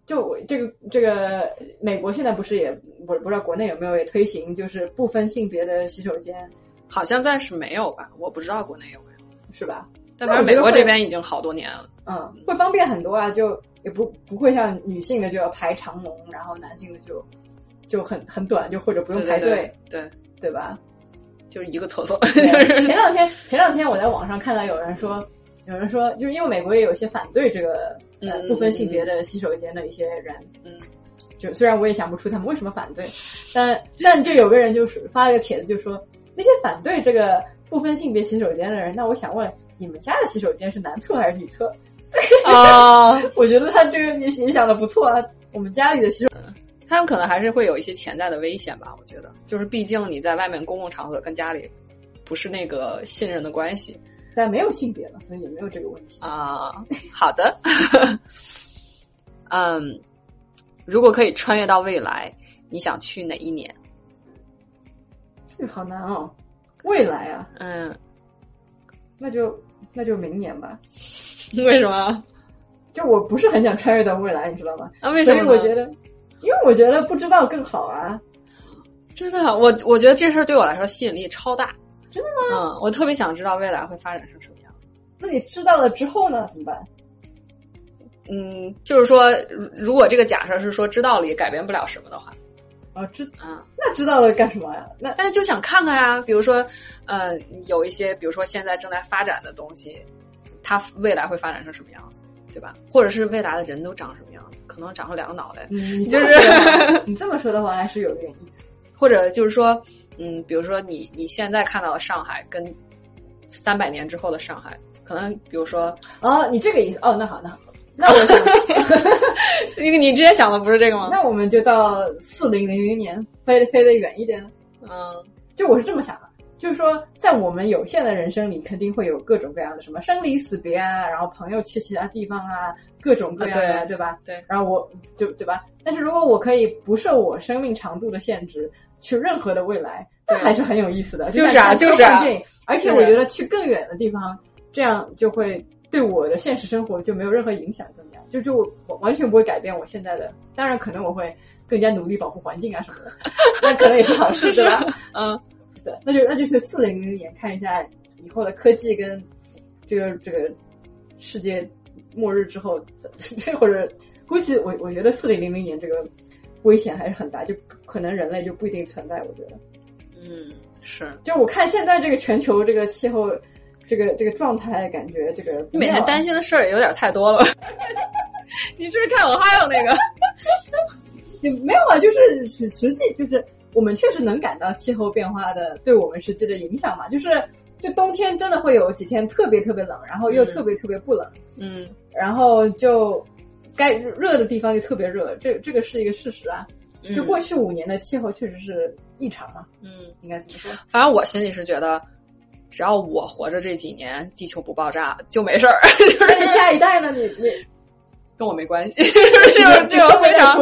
Speaker 3: 就这个这个美国现在不是也不不知道国内有没有也推行就是不分性别的洗手间，
Speaker 2: 好像暂时没有吧？我不知道国内有没有，
Speaker 3: 是吧？
Speaker 2: 但反正美国这边已经好多年了，
Speaker 3: 嗯，会方便很多啊，就。也不不会像女性的就要排长龙，然后男性的就就很很短，就或者不用排
Speaker 2: 队，对
Speaker 3: 对吧？
Speaker 2: 就一个厕所。
Speaker 3: 前两天前两天我在网上看到有人说，有人说就是因为美国也有些反对这个呃不分性别的洗手间的一些人，
Speaker 2: 嗯，
Speaker 3: 就虽然我也想不出他们为什么反对，但但就有个人就是发了个帖子，就说那些反对这个不分性别洗手间的人，那我想问你们家的洗手间是男厕还是女厕？
Speaker 2: 啊，
Speaker 3: 我觉得他这个你你想的不错啊。我们家里的洗手，
Speaker 2: 他们可能还是会有一些潜在的危险吧。我觉得，就是毕竟你在外面公共场合跟家里不是那个信任的关系，
Speaker 3: 但没有性别了，所以也没有这个问题
Speaker 2: 啊。好的，嗯，如果可以穿越到未来，你想去哪一年？
Speaker 3: 这个好难哦，未来啊，
Speaker 2: 嗯，
Speaker 3: 那就那就明年吧。
Speaker 2: 为什么？
Speaker 3: 就我不是很想穿越到未来，你知道吗？
Speaker 2: 啊，为什么？
Speaker 3: 我觉得，因为我觉得不知道更好啊。
Speaker 2: 真的，我我觉得这事儿对我来说吸引力超大。
Speaker 3: 真的吗？
Speaker 2: 嗯，我特别想知道未来会发展成什么样。
Speaker 3: 那你知道了之后呢？怎么办？
Speaker 2: 嗯，就是说，如果这个假设是说知道了也改变不了什么的话，
Speaker 3: 啊，知
Speaker 2: 啊，
Speaker 3: 那知道了干什么呀？那
Speaker 2: 但是就想看看呀，比如说，呃，有一些，比如说现在正在发展的东西，它未来会发展成什么样子？对吧？或者是未来的人都长什么样子？可能长出两个脑袋。
Speaker 3: 嗯，
Speaker 2: 就是
Speaker 3: 你这么说的话，还是有点意思。
Speaker 2: 或者就是说，嗯，比如说你你现在看到的上海，跟三百年之后的上海，可能比如说，
Speaker 3: 哦，你这个意思，哦，那好，那好，那我想，
Speaker 2: 因为你之前想的不是这个吗？
Speaker 3: 那我们就到四零零零年，飞飞得远一点。
Speaker 2: 嗯，
Speaker 3: 就我是这么想的。就是说，在我们有限的人生里，肯定会有各种各样的什么生离死别啊，然后朋友去其他地方啊，各种各样的，对吧？
Speaker 2: 对。
Speaker 3: 然后我就对吧？但是如果我可以不受我生命长度的限制，去任何的未来，那还是很有意思的。
Speaker 2: 就是啊，就是啊。
Speaker 3: 而且我觉得去更远的地方，这样就会对我的现实生活就没有任何影响，更加就就完全不会改变我现在的。当然，可能我会更加努力保护环境啊什么的，那可能也是好事，对吧？
Speaker 2: 嗯。
Speaker 3: 对，那就那就是四零零年看一下以后的科技跟这个这个世界末日之后，这 或者估计我我觉得四零零零年这个危险还是很大，就可能人类就不一定存在。我觉得，
Speaker 2: 嗯，是。
Speaker 3: 就我看现在这个全球这个气候这个这个状态，感觉这个
Speaker 2: 你每天担心的事儿有点太多了。你是不是看我还有那个？
Speaker 3: 你没有啊？就是实实际就是。我们确实能感到气候变化的对我们实际的影响嘛？就是，就冬天真的会有几天特别特别冷，然后又特别特别不冷，
Speaker 2: 嗯，
Speaker 3: 然后就该热的地方就特别热，这这个是一个事实啊。就过去五年的气候确实是异常嘛。
Speaker 2: 嗯，
Speaker 3: 应该怎么说？
Speaker 2: 反正我心里是觉得，只要我活着这几年，地球不爆炸就没事儿。
Speaker 3: 那你下一代呢？你你
Speaker 2: 跟我没关系，这种这种非常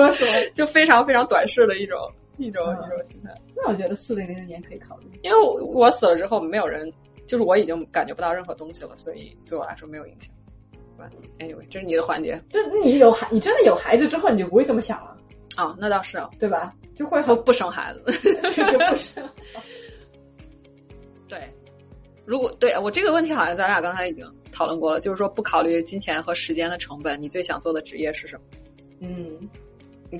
Speaker 2: 就非常非常短视的一种。一种一种心态，
Speaker 3: 那我觉得四零零零年可以考虑，
Speaker 2: 因为我我死了之后没有人，就是我已经感觉不到任何东西了，所以对我来说没有影响。Anyway，这是你的环节，
Speaker 3: 就你有孩，你真的有孩子之后，你就不会这么想了
Speaker 2: 啊？那倒是，
Speaker 3: 对吧？就会
Speaker 2: 不不生孩子，
Speaker 3: 就不生。
Speaker 2: 对，如果对我这个问题，好像咱俩刚才已经讨论过了，就是说不考虑金钱和时间的成本，你最想做的职业是什么？
Speaker 3: 嗯。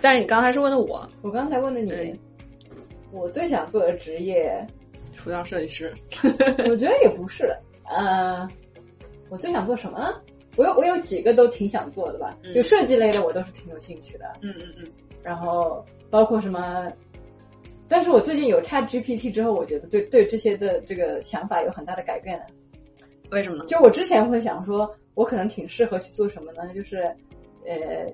Speaker 2: 但是你刚才是问的我，
Speaker 3: 我刚才问的你，我最想做的职业，
Speaker 2: 服装设计师。
Speaker 3: 我觉得也不是，呃，我最想做什么呢？我有我有几个都挺想做的吧，就设计类的我都是挺有兴趣的。
Speaker 2: 嗯嗯嗯。
Speaker 3: 然后包括什么，但是我最近有 Chat GPT 之后，我觉得对对这些的这个想法有很大的改变的。
Speaker 2: 为什么呢？
Speaker 3: 就我之前会想说，我可能挺适合去做什么呢？就是呃。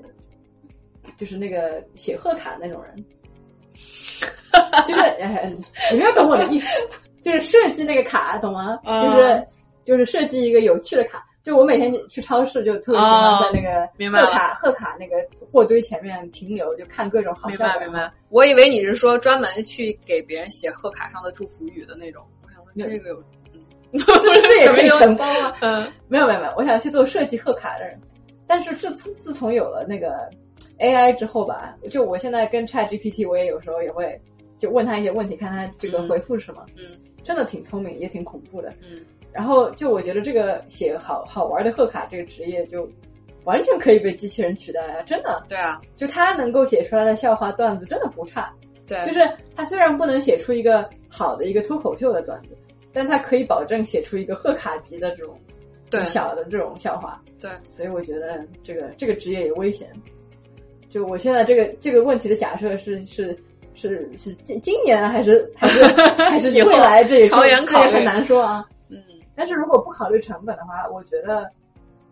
Speaker 3: 就是那个写贺卡那种人，就是你没有懂我的意思，就是设计那个卡，懂吗？就是就是设计一个有趣的卡。就我每天去超市，就特别喜欢在那个贺卡贺卡那个货堆前面停留，就看各种好笑。
Speaker 2: 明白明白。我以为你是说专门去给别人写贺卡上的祝福语的那种。我想说这个有，
Speaker 3: 就是这也可以承包吗？
Speaker 2: 嗯，
Speaker 3: 没有没有没有，我想去做设计贺卡的人。但是这次自从有了那个。AI 之后吧，就我现在跟 Chat GPT，我也有时候也会就问他一些问题，看他这个回复是什么。
Speaker 2: 嗯，
Speaker 3: 真的挺聪明，也挺恐怖的。
Speaker 2: 嗯，
Speaker 3: 然后就我觉得这个写好好玩的贺卡这个职业，就完全可以被机器人取代啊！真的。
Speaker 2: 对啊，
Speaker 3: 就他能够写出来的笑话段子真的不差。
Speaker 2: 对，
Speaker 3: 就是他虽然不能写出一个好的一个脱口秀的段子，但他可以保证写出一个贺卡级的这种小的这种笑话。
Speaker 2: 对，
Speaker 3: 所以我觉得这个这个职业也危险。就我现在这个这个问题的假设是是是是今今年还是还是 还是未来这也
Speaker 2: 长远考虑
Speaker 3: 很难说啊。
Speaker 2: 嗯，
Speaker 3: 但是如果不考虑成本的话，我觉得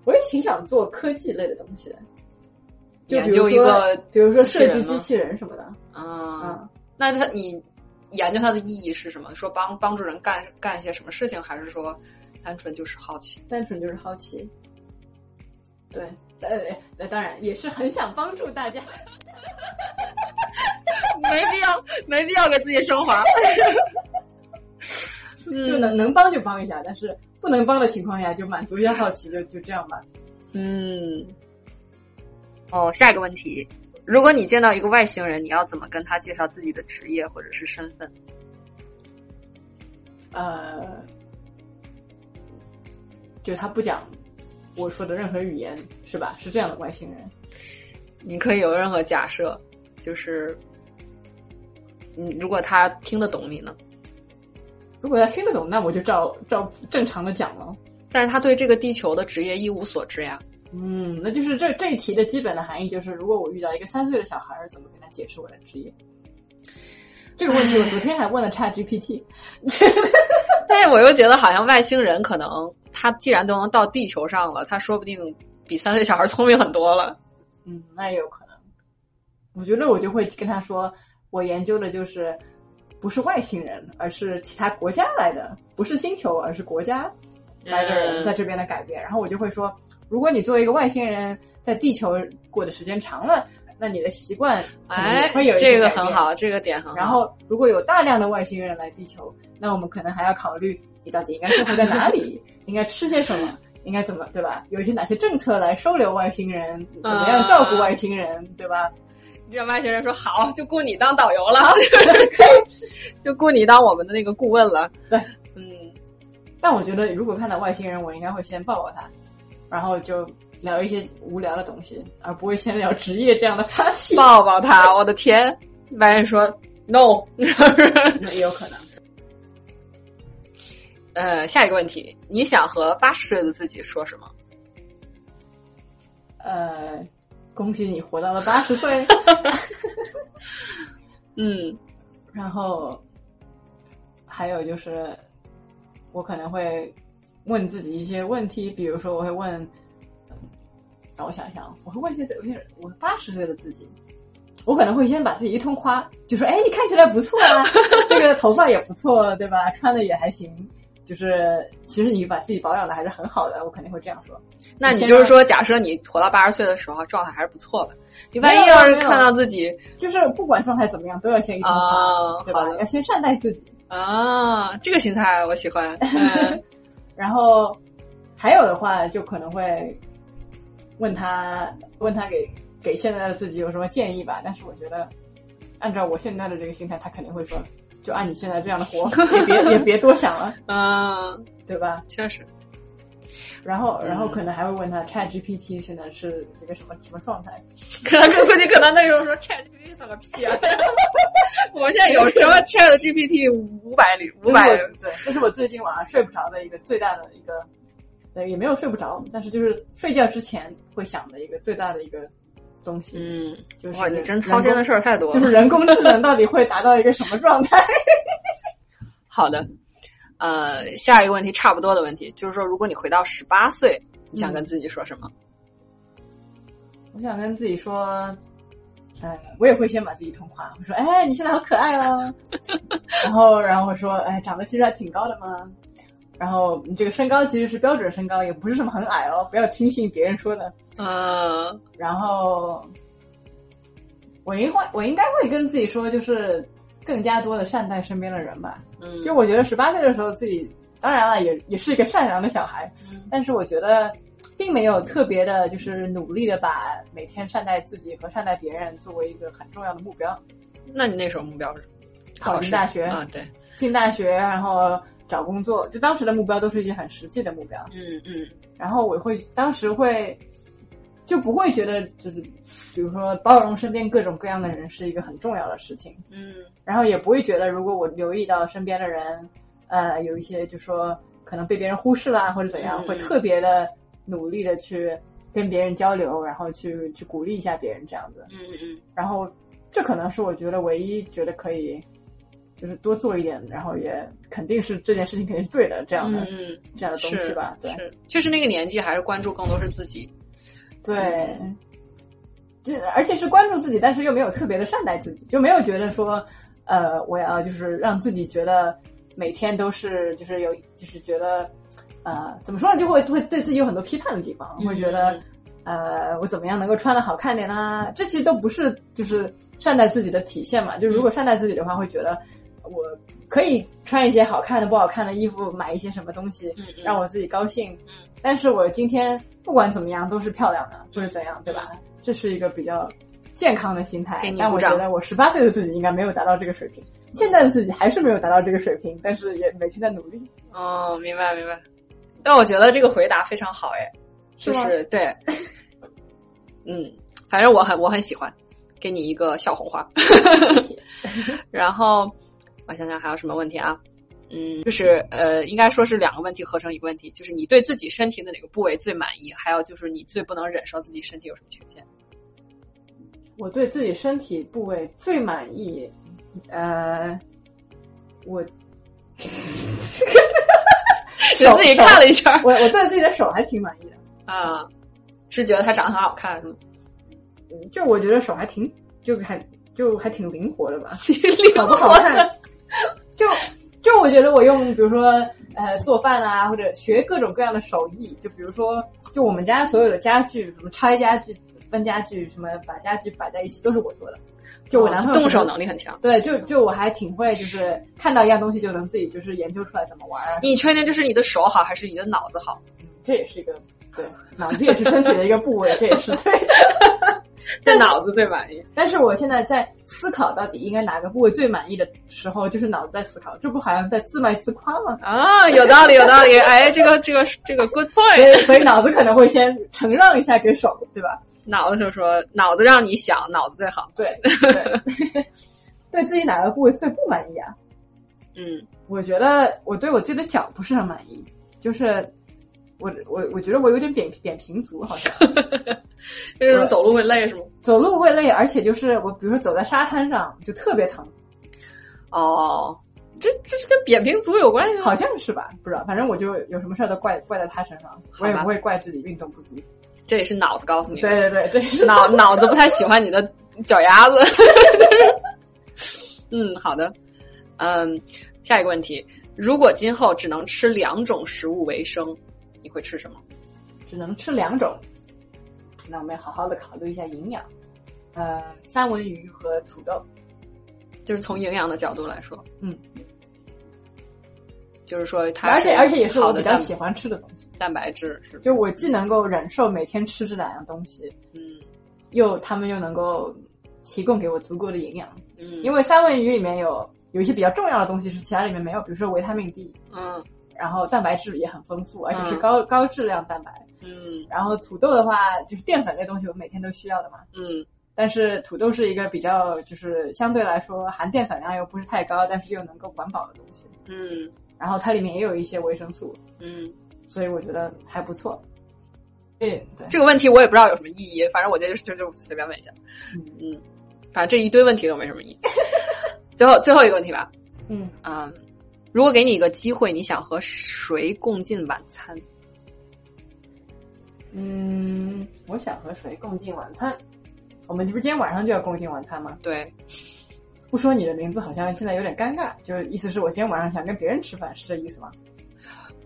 Speaker 3: 我也挺想做科技类的东西的。
Speaker 2: 就比如说，
Speaker 3: 比如说设计机器人什么的。
Speaker 2: 啊，那他你研究它的意义是什么？说帮帮助人干干一些什么事情，还是说单纯就是好奇？
Speaker 3: 单纯就是好奇。对，呃，那当然也是很想帮助大家。
Speaker 2: 没必要，没必要给自己升华。
Speaker 3: 就能能帮就帮一下，但是不能帮的情况下就满足一下好奇，就就这样吧。
Speaker 2: 嗯。哦，下一个问题，如果你见到一个外星人，你要怎么跟他介绍自己的职业或者是身份？
Speaker 3: 呃，就他不讲我说的任何语言，是吧？是这样的外星人。
Speaker 2: 你可以有任何假设，就是，你，如果他听得懂你呢？
Speaker 3: 如果他听得懂，那我就照照正常的讲了。
Speaker 2: 但是他对这个地球的职业一无所知呀。
Speaker 3: 嗯，那就是这这一题的基本的含义就是，如果我遇到一个三岁的小孩，怎么跟他解释我的职业？这个问题我昨天还问了 Chat GPT，
Speaker 2: 但是我又觉得好像外星人可能他既然都能到地球上了，他说不定比三岁小孩聪明很多了。
Speaker 3: 嗯，那也有可能。我觉得我就会跟他说，我研究的就是不是外星人，而是其他国家来的，不是星球，而是国家来的人在这边的改变。然后我就会说，如果你作为一个外星人，在地球过的时间长了，那你的习惯
Speaker 2: 哎
Speaker 3: 会有
Speaker 2: 这个很好，这个点很好。
Speaker 3: 然后，如果有大量的外星人来地球，那我们可能还要考虑，你到底应该生活在哪里，应该吃些什么。应该怎么对吧？有一些哪些政策来收留外星人？怎么样照顾外星人？对吧？
Speaker 2: 让外星人说好，就雇你当导游了 就雇你当我们的那个顾问了。
Speaker 3: 对，嗯。但我觉得，如果看到外星人，我应该会先抱抱他，然后就聊一些无聊的东西，而不会先聊职业这样的话题。
Speaker 2: 抱抱他，我的天！外人说 no，
Speaker 3: 那也有可能。
Speaker 2: 呃，下一个问题，你想和八十岁的自己说什么？
Speaker 3: 呃，恭喜你活到了八十岁。
Speaker 2: 嗯，
Speaker 3: 然后还有就是，我可能会问自己一些问题，比如说，我会问，让我想想，我会问一些怎么样？我八十岁的自己，我可能会先把自己一通夸，就说：“哎，你看起来不错啊，这个头发也不错，对吧？穿的也还行。”就是，其实你把自己保养的还是很好的，我肯定会这样说。
Speaker 2: 那你就是说，假设你活到八十岁的时候状态还是不错的，你万一要是看到自己，
Speaker 3: 就是不管状态怎么样，都要先一声夸，对吧？要先善待自己
Speaker 2: 啊，这个心态我喜欢。
Speaker 3: 然后还有的话，就可能会问他，问他给给现在的自己有什么建议吧。但是我觉得，按照我现在的这个心态，他肯定会说。就按你现在这样的活，也别也别多想了，
Speaker 2: 嗯，
Speaker 3: 对吧？
Speaker 2: 确实。
Speaker 3: 然后，然后可能还会问他，Chat GPT 现在是一个什么什么状态？
Speaker 2: 可能估计可能那时候说 Chat GPT 算个屁啊！我现在有什么 Chat GPT 五百里五百？
Speaker 3: 对，这是我最近晚上睡不着的一个最大的一个，对，也没有睡不着，但是就是睡觉之前会想的一个最大的一个。东西，
Speaker 2: 嗯，
Speaker 3: 就是
Speaker 2: 哇，你真操心的事儿太多
Speaker 3: 了。就是人工智能到底会达到一个什么状态？
Speaker 2: 好的，呃，下一个问题差不多的问题，就是说，如果你回到十八岁，你想跟自己说什么？
Speaker 3: 我想跟自己说，哎，我也会先把自己同化。我说，哎，你现在好可爱哦。然后，然后我说，哎，长得其实还挺高的嘛。然后你这个身高其实是标准身高，也不是什么很矮哦，不要听信别人说的。
Speaker 2: 嗯，
Speaker 3: 然后我应该我应该会跟自己说，就是更加多的善待身边的人吧。
Speaker 2: 嗯，
Speaker 3: 就我觉得十八岁的时候自己，当然了，也也是一个善良的小孩。
Speaker 2: 嗯，
Speaker 3: 但是我觉得并没有特别的，就是努力的把每天善待自己和善待别人作为一个很重要的目标。
Speaker 2: 那你那时候目标是
Speaker 3: 考进大学
Speaker 2: 啊？对，
Speaker 3: 进大学，然后。找工作，就当时的目标都是一些很实际的目标。
Speaker 2: 嗯嗯，
Speaker 3: 然后我会当时会就不会觉得就是，比如说包容身边各种各样的人是一个很重要的事情。
Speaker 2: 嗯，
Speaker 3: 然后也不会觉得如果我留意到身边的人，呃，有一些就说可能被别人忽视啦或者怎样，会特别的努力的去跟别人交流，然后去去鼓励一下别人这样子。
Speaker 2: 嗯嗯，
Speaker 3: 然后这可能是我觉得唯一觉得可以。就是多做一点，然后也肯定是这件事情肯定是对的，这样的，
Speaker 2: 嗯，
Speaker 3: 这样的东西吧，对，
Speaker 2: 确实那个年纪还是关注更多是自己，
Speaker 3: 对，就而且是关注自己，但是又没有特别的善待自己，就没有觉得说，呃，我要就是让自己觉得每天都是就是有就是觉得，呃，怎么说呢，就会会对自己有很多批判的地方，会觉得，呃，我怎么样能够穿的好看点呢？这其实都不是就是善待自己的体现嘛。就是如果善待自己的话，会觉得我可以穿一些好看的、不好看的衣服，买一些什么东西让我自己高兴。但是我今天不管怎么样都是漂亮的，或者怎样，对吧？这是一个比较健康的心态，但我觉得我十八岁的自己应该没有达到这个水平，现在的自己还是没有达到这个水平，但是也每天在努力。
Speaker 2: 哦，明白明白。但我觉得这个回答非常好，哎，就是对，嗯，反正我很我很喜欢，给你一个小红花。
Speaker 3: 谢谢。
Speaker 2: 然后我想想还有什么问题啊？嗯，就是呃，应该说是两个问题合成一个问题，就是你对自己身体的哪个部位最满意？还有就是你最不能忍受自己身体有什么缺陷？
Speaker 3: 我对自己身体部位最满意，呃，我
Speaker 2: 手自己看了一下，
Speaker 3: 我我对自己的手还挺满意的
Speaker 2: 啊，是觉得它长得很好看是吗？
Speaker 3: 嗯，就我觉得手还挺就还就还挺灵活的吧，
Speaker 2: 灵
Speaker 3: 活好看，就就我觉得我用比如说呃做饭啊，或者学各种各样的手艺，就比如说就我们家所有的家具，什么拆家具。分家具什么，把家具摆在一起都是我做的。就我男朋友
Speaker 2: 动手能力很强，
Speaker 3: 对，就就我还挺会，就是看到一样东西就能自己就是研究出来怎么玩。
Speaker 2: 你确定这是你的手好还是你的脑子好？
Speaker 3: 这也是一个对，脑子也是身体的一个部位，这也是对。
Speaker 2: 的。对脑子最满意。
Speaker 3: 但是我现在在思考到底应该哪个部位最满意的时候，就是脑子在思考，这不好像在自卖自夸吗？
Speaker 2: 啊，有道理，有道理。哎，这个这个这个 good point。
Speaker 3: 所以所以脑子可能会先承让一下给手，对吧？
Speaker 2: 脑子就说：“脑子让你想，脑子最好。”
Speaker 3: 对，对，对自己哪个部位最不满意啊？
Speaker 2: 嗯，
Speaker 3: 我觉得我对我自己的脚不是很满意，就是我我我觉得我有点扁扁平足，好像，
Speaker 2: 就是走路会累是吗？
Speaker 3: 走路会累，而且就是我比如说走在沙滩上就特别疼。
Speaker 2: 哦，这这是跟扁平足有关系？
Speaker 3: 好像是吧？不知道，反正我就有什么事儿都怪怪在他身上，我也不会怪自己运动不足。
Speaker 2: 这也是脑子告诉你，
Speaker 3: 对对对，这也是
Speaker 2: 脑脑子不太喜欢你的脚丫子。嗯，好的，嗯，下一个问题，如果今后只能吃两种食物为生，你会吃什么？
Speaker 3: 只能吃两种，那我们要好好的考虑一下营养。呃，三文鱼和土豆，
Speaker 2: 就是从营养的角度来说，
Speaker 3: 嗯。
Speaker 2: 就是说，它
Speaker 3: 而且而且也是我比较喜欢吃的东西，
Speaker 2: 蛋白质是。
Speaker 3: 就我既能够忍受每天吃这两样东西，
Speaker 2: 嗯，
Speaker 3: 又他们又能够提供给我足够的营养，
Speaker 2: 嗯，
Speaker 3: 因为三文鱼里面有有一些比较重要的东西是其他里面没有，比如说维他命
Speaker 2: D，嗯，
Speaker 3: 然后蛋白质也很丰富，而且是高高质量蛋白，
Speaker 2: 嗯，
Speaker 3: 然后土豆的话就是淀粉类东西，我每天都需要的嘛，
Speaker 2: 嗯，
Speaker 3: 但是土豆是一个比较就是相对来说含淀粉量又不是太高，但是又能够管饱的东西，
Speaker 2: 嗯。
Speaker 3: 然后它里面也有一些维生素，
Speaker 2: 嗯，
Speaker 3: 所以我觉得还不错。对对，
Speaker 2: 这个问题我也不知道有什么意义，反正我觉得就就随便问一下。嗯。嗯，反正这一堆问题都没什么意义。最后最后一个问题吧。
Speaker 3: 嗯。
Speaker 2: 啊，如果给你一个机会，你想和谁共进晚餐？
Speaker 3: 嗯，我想和谁共进晚餐？我们这不是今天晚上就要共进晚餐吗？
Speaker 2: 对。
Speaker 3: 不说你的名字，好像现在有点尴尬。就是意思是我今天晚上想跟别人吃饭，是这意思吗？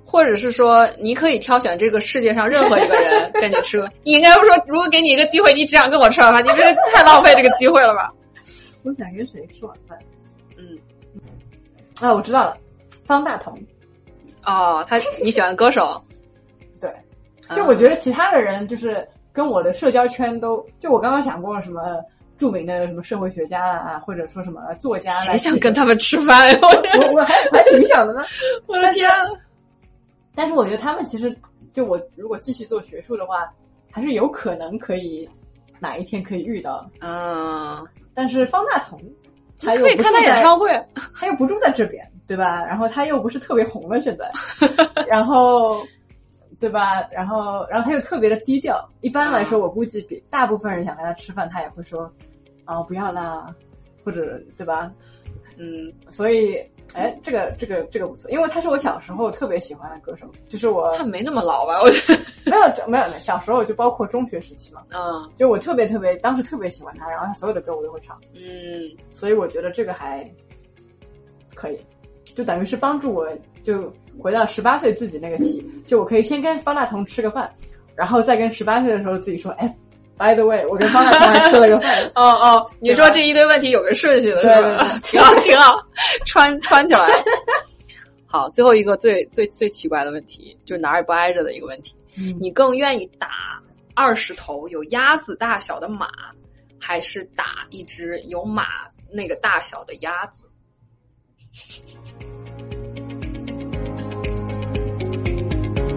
Speaker 2: 或者是说，你可以挑选这个世界上任何一个人跟你吃。你应该说，如果给你一个机会，你只想跟我吃晚饭，你这太浪费这个机会了吧？
Speaker 3: 我想跟谁吃晚饭？
Speaker 2: 嗯，
Speaker 3: 啊，我知道了，方大同。
Speaker 2: 哦，他你喜欢歌手？
Speaker 3: 对，就我觉得其他的人就是跟我的社交圈都，就我刚刚想过什么。著名的什么社会学家啊，或者说什么作家，
Speaker 2: 还想跟他们吃饭？
Speaker 3: 我我还还挺想的呢。
Speaker 2: 我的天！
Speaker 3: 但是我觉得他们其实，就我如果继续做学术的话，还是有可能可以哪一天可以遇到。
Speaker 2: 嗯，
Speaker 3: 但是方大同，他又
Speaker 2: 可以看他演唱会，
Speaker 3: 他又不住在这边，对吧？然后他又不是特别红了，现在，然后。对吧？然后，然后他又特别的低调。一般来说，我估计比大部分人想跟他吃饭，他也会说：“啊，不要啦，或者对吧？”
Speaker 2: 嗯，
Speaker 3: 所以，哎，这个这个这个不错，因为他是我小时候特别喜欢的歌手，就是我
Speaker 2: 他没那么老吧？我觉得
Speaker 3: 没有，没有小时候就包括中学时期嘛，
Speaker 2: 嗯，
Speaker 3: 就我特别特别当时特别喜欢他，然后他所有的歌我都会唱，
Speaker 2: 嗯，
Speaker 3: 所以我觉得这个还可以，就等于是帮助我就回到十八岁自己那个题，就我可以先跟方大同吃个饭，然后再跟十八岁的时候自己说，哎，by the way，我跟方大同还吃了个饭，
Speaker 2: 哦哦，你说这一堆问题有个顺序的是
Speaker 3: 吧？
Speaker 2: 挺好挺好，穿穿起来。好，最后一个最最最奇怪的问题，就是哪儿也不挨着的一个问题。
Speaker 3: 嗯
Speaker 2: 你更愿意打二十头有鸭子大小的马，还是打一只有马那个大小的鸭子？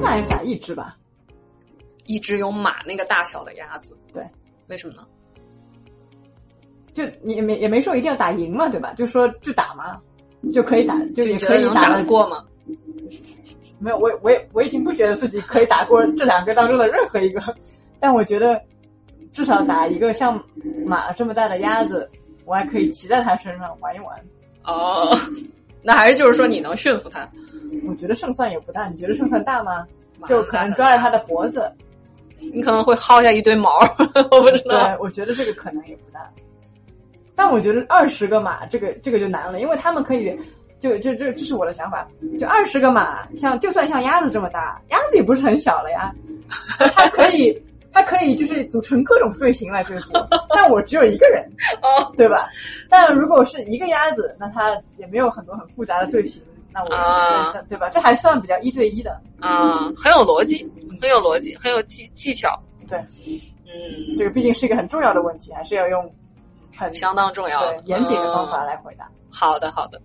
Speaker 3: 那还是打一只吧。
Speaker 2: 一只有马那个大小的鸭子，
Speaker 3: 对，
Speaker 2: 为什么呢？
Speaker 3: 就你也没也没说一定要打赢嘛，对吧？就说就打嘛，就可以打，就也
Speaker 2: 你
Speaker 3: 可以打
Speaker 2: 得过吗？
Speaker 3: 没有，我我也我已经不觉得自己可以打过这两个当中的任何一个，但我觉得至少打一个像马这么大的鸭子，我还可以骑在它身上玩一玩。
Speaker 2: 哦，那还是就是说你能驯服它？
Speaker 3: 我觉得胜算也不大，你觉得胜算大吗？
Speaker 2: 马
Speaker 3: 就可能抓着它的脖子，
Speaker 2: 你可能会薅下一堆毛，我不知道。
Speaker 3: 对，我觉得这个可能也不大。但我觉得二十个马，这个这个就难了，因为他们可以，就就这这是我的想法，就二十个马，像就算像鸭子这么大，鸭子也不是很小了呀，它可以它可以就是组成各种队形来追逐，但我只有一个人，
Speaker 2: 哦，
Speaker 3: 对吧？但如果是一个鸭子，那它也没有很多很复杂的队形，那我、
Speaker 2: 啊
Speaker 3: 对吧？这还算比较一对一的，
Speaker 2: 啊，很有逻辑，很有逻辑，很有技技巧。
Speaker 3: 对，
Speaker 2: 嗯，
Speaker 3: 这个毕竟是一个很重要的问题，还是要用很
Speaker 2: 相当重要
Speaker 3: 的严谨的方法
Speaker 2: 嗯
Speaker 3: 来回答。
Speaker 2: 好的，好的。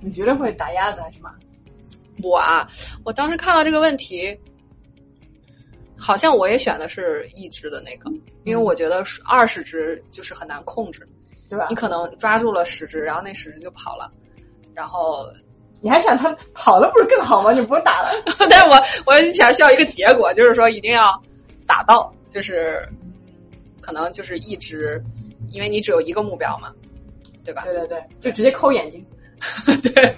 Speaker 3: 你觉得会打鸭子还是马？
Speaker 2: 我啊，我当时看到这个问题，好像我也选的是一只的那个，因为我觉得二十只就是很难控制，
Speaker 3: 对吧
Speaker 2: 你？可能抓住了十只，然后那十只就跑了，然后，
Speaker 3: 你还想他跑了不是更好吗？你不是打了？
Speaker 2: 但是我我想需要一个结果，就是说一定要打到，就是可能就是一直，因为你只有一个目标嘛，对吧？
Speaker 3: 对对对，就直接抠眼睛。
Speaker 2: 对，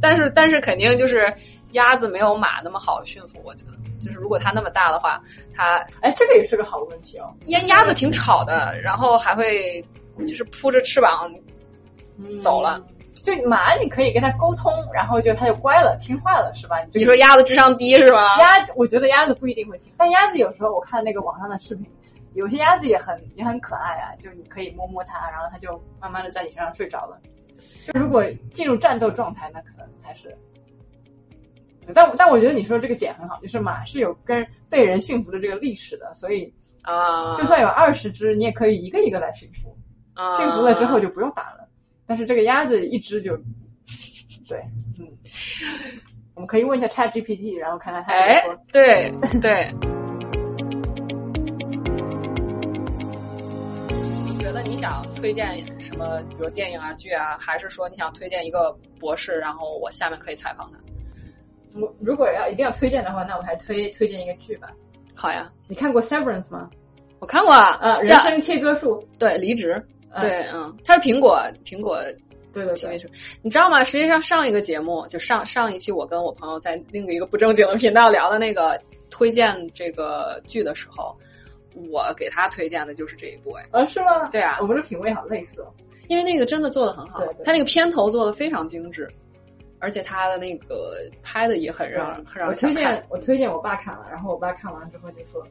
Speaker 2: 但是但是肯定就是鸭子没有马那么好驯服，我觉得。就是如果它那么大的话，它
Speaker 3: 哎，这个也是个好问题哦。
Speaker 2: 鸭鸭子挺吵的，然后还会就是扑着翅膀走了。
Speaker 3: 就马，你可以跟它沟通，然后就它就乖了，听话了，是吧？
Speaker 2: 你说鸭子智商低是吧？
Speaker 3: 鸭，我觉得鸭子不一定会听，但鸭子有时候我看那个网上的视频，有些鸭子也很也很可爱啊，就你可以摸摸它，然后它就慢慢的在你身上睡着了。就如果进入战斗状态，那可能还是。但但我觉得你说这个点很好，就是马是有跟被人驯服的这个历史的，所以
Speaker 2: 啊，
Speaker 3: 就算有二十只，你也可以一个一个来驯服。
Speaker 2: 啊
Speaker 3: 驯服了之后就不用打了。但是这个鸭子一只就，对，嗯，我们可以问一下 Chat GPT，然后看看它怎么
Speaker 2: 哎。，对对。你觉得你想推荐什么，比如电影啊、剧啊，还是说你想推荐一个博士，然后我下面可以采访他？
Speaker 3: 我如果要一定要推荐的话，那我还推推荐一个剧吧。
Speaker 2: 好呀，
Speaker 3: 你看过 Severance 吗？
Speaker 2: 我看过啊，
Speaker 3: 呃，人生切割术。
Speaker 2: 对离职，
Speaker 3: 嗯
Speaker 2: 对，嗯，它是苹果苹果
Speaker 3: 对对
Speaker 2: TV
Speaker 3: 对，
Speaker 2: 你知道吗？实际上上一个节目就上上一期，我跟我朋友在另一个不正经的频道聊的那个推荐这个剧的时候，我给他推荐的就是这一部，哎，
Speaker 3: 啊，是吗？
Speaker 2: 对啊。
Speaker 3: 我们的品味好类似哦。
Speaker 2: 因为那个真的做的很好，
Speaker 3: 对对
Speaker 2: 他那个片头做的非常精致，而且他的那个拍的也很让很让
Speaker 3: 我推荐，我推荐我爸看了，然后我爸看完之后就说，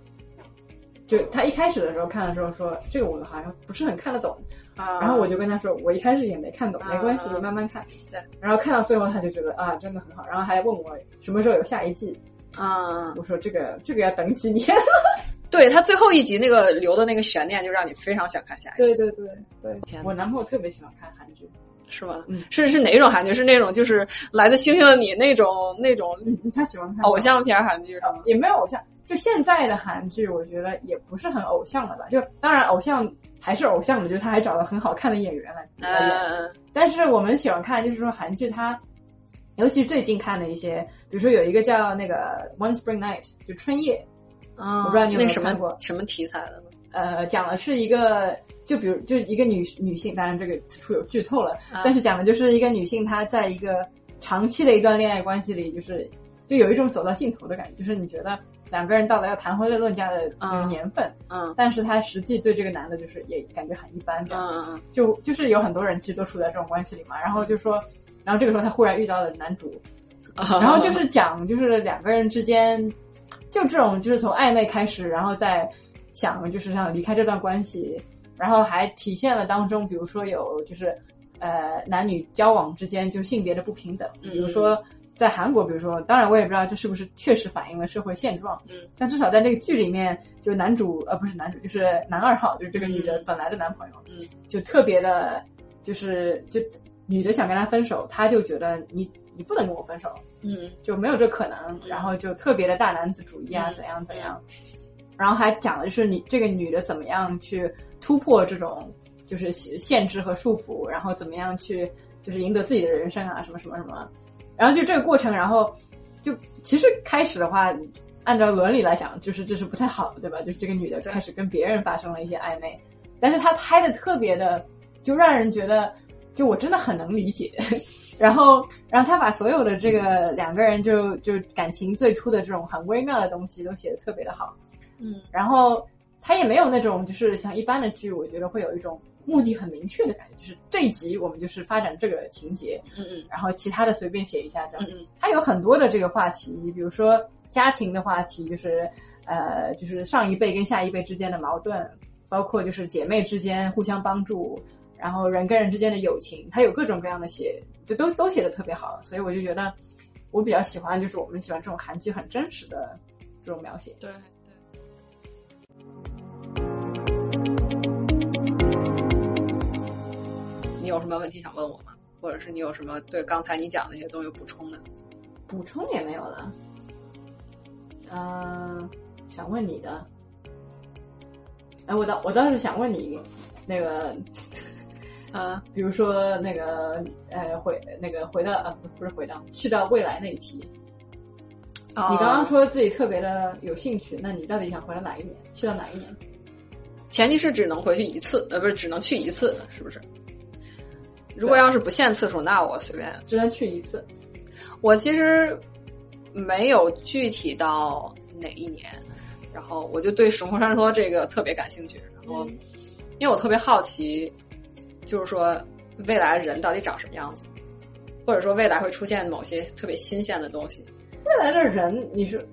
Speaker 3: 就他一开始的时候看的时候说这个我好像不是很看得懂，
Speaker 2: 啊
Speaker 3: 然后我就跟他说，我一开始也没看懂，
Speaker 2: 啊
Speaker 3: 没关系，你慢慢看。
Speaker 2: 对，
Speaker 3: 然后看到最后他就觉得啊，真的很好，然后还问我什么时候有下一季，
Speaker 2: 啊，
Speaker 3: 我说这个这个要等几年。
Speaker 2: 对他最后一集那个留的那个悬念，就让你非常想看下一集，
Speaker 3: 对对对对
Speaker 2: 天，
Speaker 3: 我男朋友特别喜欢看韩剧，
Speaker 2: 是吗？
Speaker 3: 嗯
Speaker 2: 是是哪种韩剧？是那种就是来自星星的你那种那种
Speaker 3: 嗯，他喜欢看
Speaker 2: 偶像片韩剧是吗？
Speaker 3: 也没有偶像，就现在的韩剧，我觉得也不是很偶像了吧？就当然偶像还是偶像的，就是他还找了很好看的演员来来演。
Speaker 2: 嗯
Speaker 3: 但是我们喜欢看，就是说韩剧它，尤其是最近看的一些，比如说有一个叫那个《One Spring Night》，就春夜，
Speaker 2: 嗯，
Speaker 3: 我不知道你有没有看过
Speaker 2: 么什么题材的？
Speaker 3: 呃，讲的是一个，就比如就一个女女性，当然这个此处有剧透了，
Speaker 2: 啊
Speaker 3: 但是讲的就是一个女性她在一个长期的一段恋爱关系里，就是就有一种走到尽头的感觉，就是你觉得两个人到了要谈婚论嫁的那个年份，
Speaker 2: 嗯，
Speaker 3: 但是他实际对这个男的就是也感觉很一般，这样，
Speaker 2: 嗯嗯
Speaker 3: 就就是有很多人其实都处在这种关系里嘛，然后就说，然后这个时候他忽然遇到了男主，然后就是讲就是两个人之间，就这种就是从暧昧开始，然后再想就是想离开这段关系，然后还体现了当中，比如说有就是呃男女交往之间就性别的不平等，比如说。在韩国，比如说，当然我也不知道这是不是确实反映了社会现状，
Speaker 2: 嗯，
Speaker 3: 但至少在那个剧里面，就男主呃不是男主，就是男二号，就是这个女的本来的男朋友，
Speaker 2: 嗯，
Speaker 3: 就特别的，就是就女的想跟他分手，他就觉得你你不能跟我分手，
Speaker 2: 嗯，
Speaker 3: 就没有这可能，然后就特别的大男子主义啊，怎样怎样，然后还讲的就是你这个女的怎么样去突破这种就是限制和束缚，然后怎么样去就是赢得自己的人生啊，什么什么什么。然后就这个过程，然后就其实开始的话，按照伦理来讲，就是这是不太好的，对吧？就是这个女的开始跟别人发生了一些暧昧，但是她拍的特别的，就让人觉得，就我真的很能理解。然后，然后他把所有的这个两个人就就感情最初的这种很微妙的东西都写的特别的好，
Speaker 2: 嗯，
Speaker 3: 然后他也没有那种就是像一般的剧，我觉得会有一种。目的很明确的感觉，就是这一集我们就是发展这个情节，
Speaker 2: 嗯嗯，
Speaker 3: 然后其他的随便写一下这样，
Speaker 2: 嗯嗯，
Speaker 3: 它有很多的这个话题，比如说家庭的话题，就是呃，就是上一辈跟下一辈之间的矛盾，包括就是姐妹之间互相帮助，然后人跟人之间的友情，它有各种各样的写，就都都写的特别好，所以我就觉得我比较喜欢，就是我们喜欢这种韩剧很真实的这种描写，
Speaker 2: 对。有什么问题想问我吗？或者是你有什么对刚才你讲那些东西补充的？
Speaker 3: 补充也没有了。嗯，想问你的。哎，我倒我倒是想问你，那个，
Speaker 2: 啊，
Speaker 3: 比如说那个，呃，回那个回到呃，不不是回到去到未来那一题。你刚刚说自己特别的有兴趣，那你到底想回到哪一年？去到哪一年？
Speaker 2: 前提是只能回去一次，呃，不是只能去一次，是不是？如果要是不限次数，那我随便
Speaker 3: 只能去一次。
Speaker 2: 我其实没有具体到哪一年，然后我就对《神空传说》这个特别感兴趣。然后，因为我特别好奇，就是说未来人到底长什么样子，或者说未来会出现某些特别新鲜的东西。
Speaker 3: 未来的人，你是，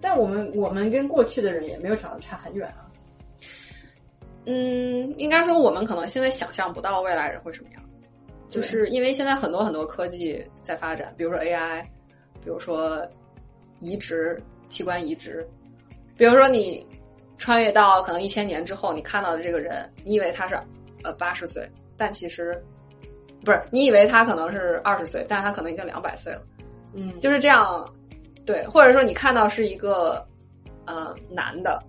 Speaker 3: 但我们我们跟过去的人也没有长得差很远啊。
Speaker 2: 嗯，应该说我们可能现在想象不到未来人会什么样。就是因为现在很多很多科技在发展，比如说 AI，比如说移植器官移植，比如说你穿越到可能一千年之后，你看到的这个人，你以为他是呃八十岁，但其实不是，你以为他可能是二十岁，但是他可能已经两百岁了。
Speaker 3: 嗯，
Speaker 2: 就是这样，对，或者说你看到是一个呃男的，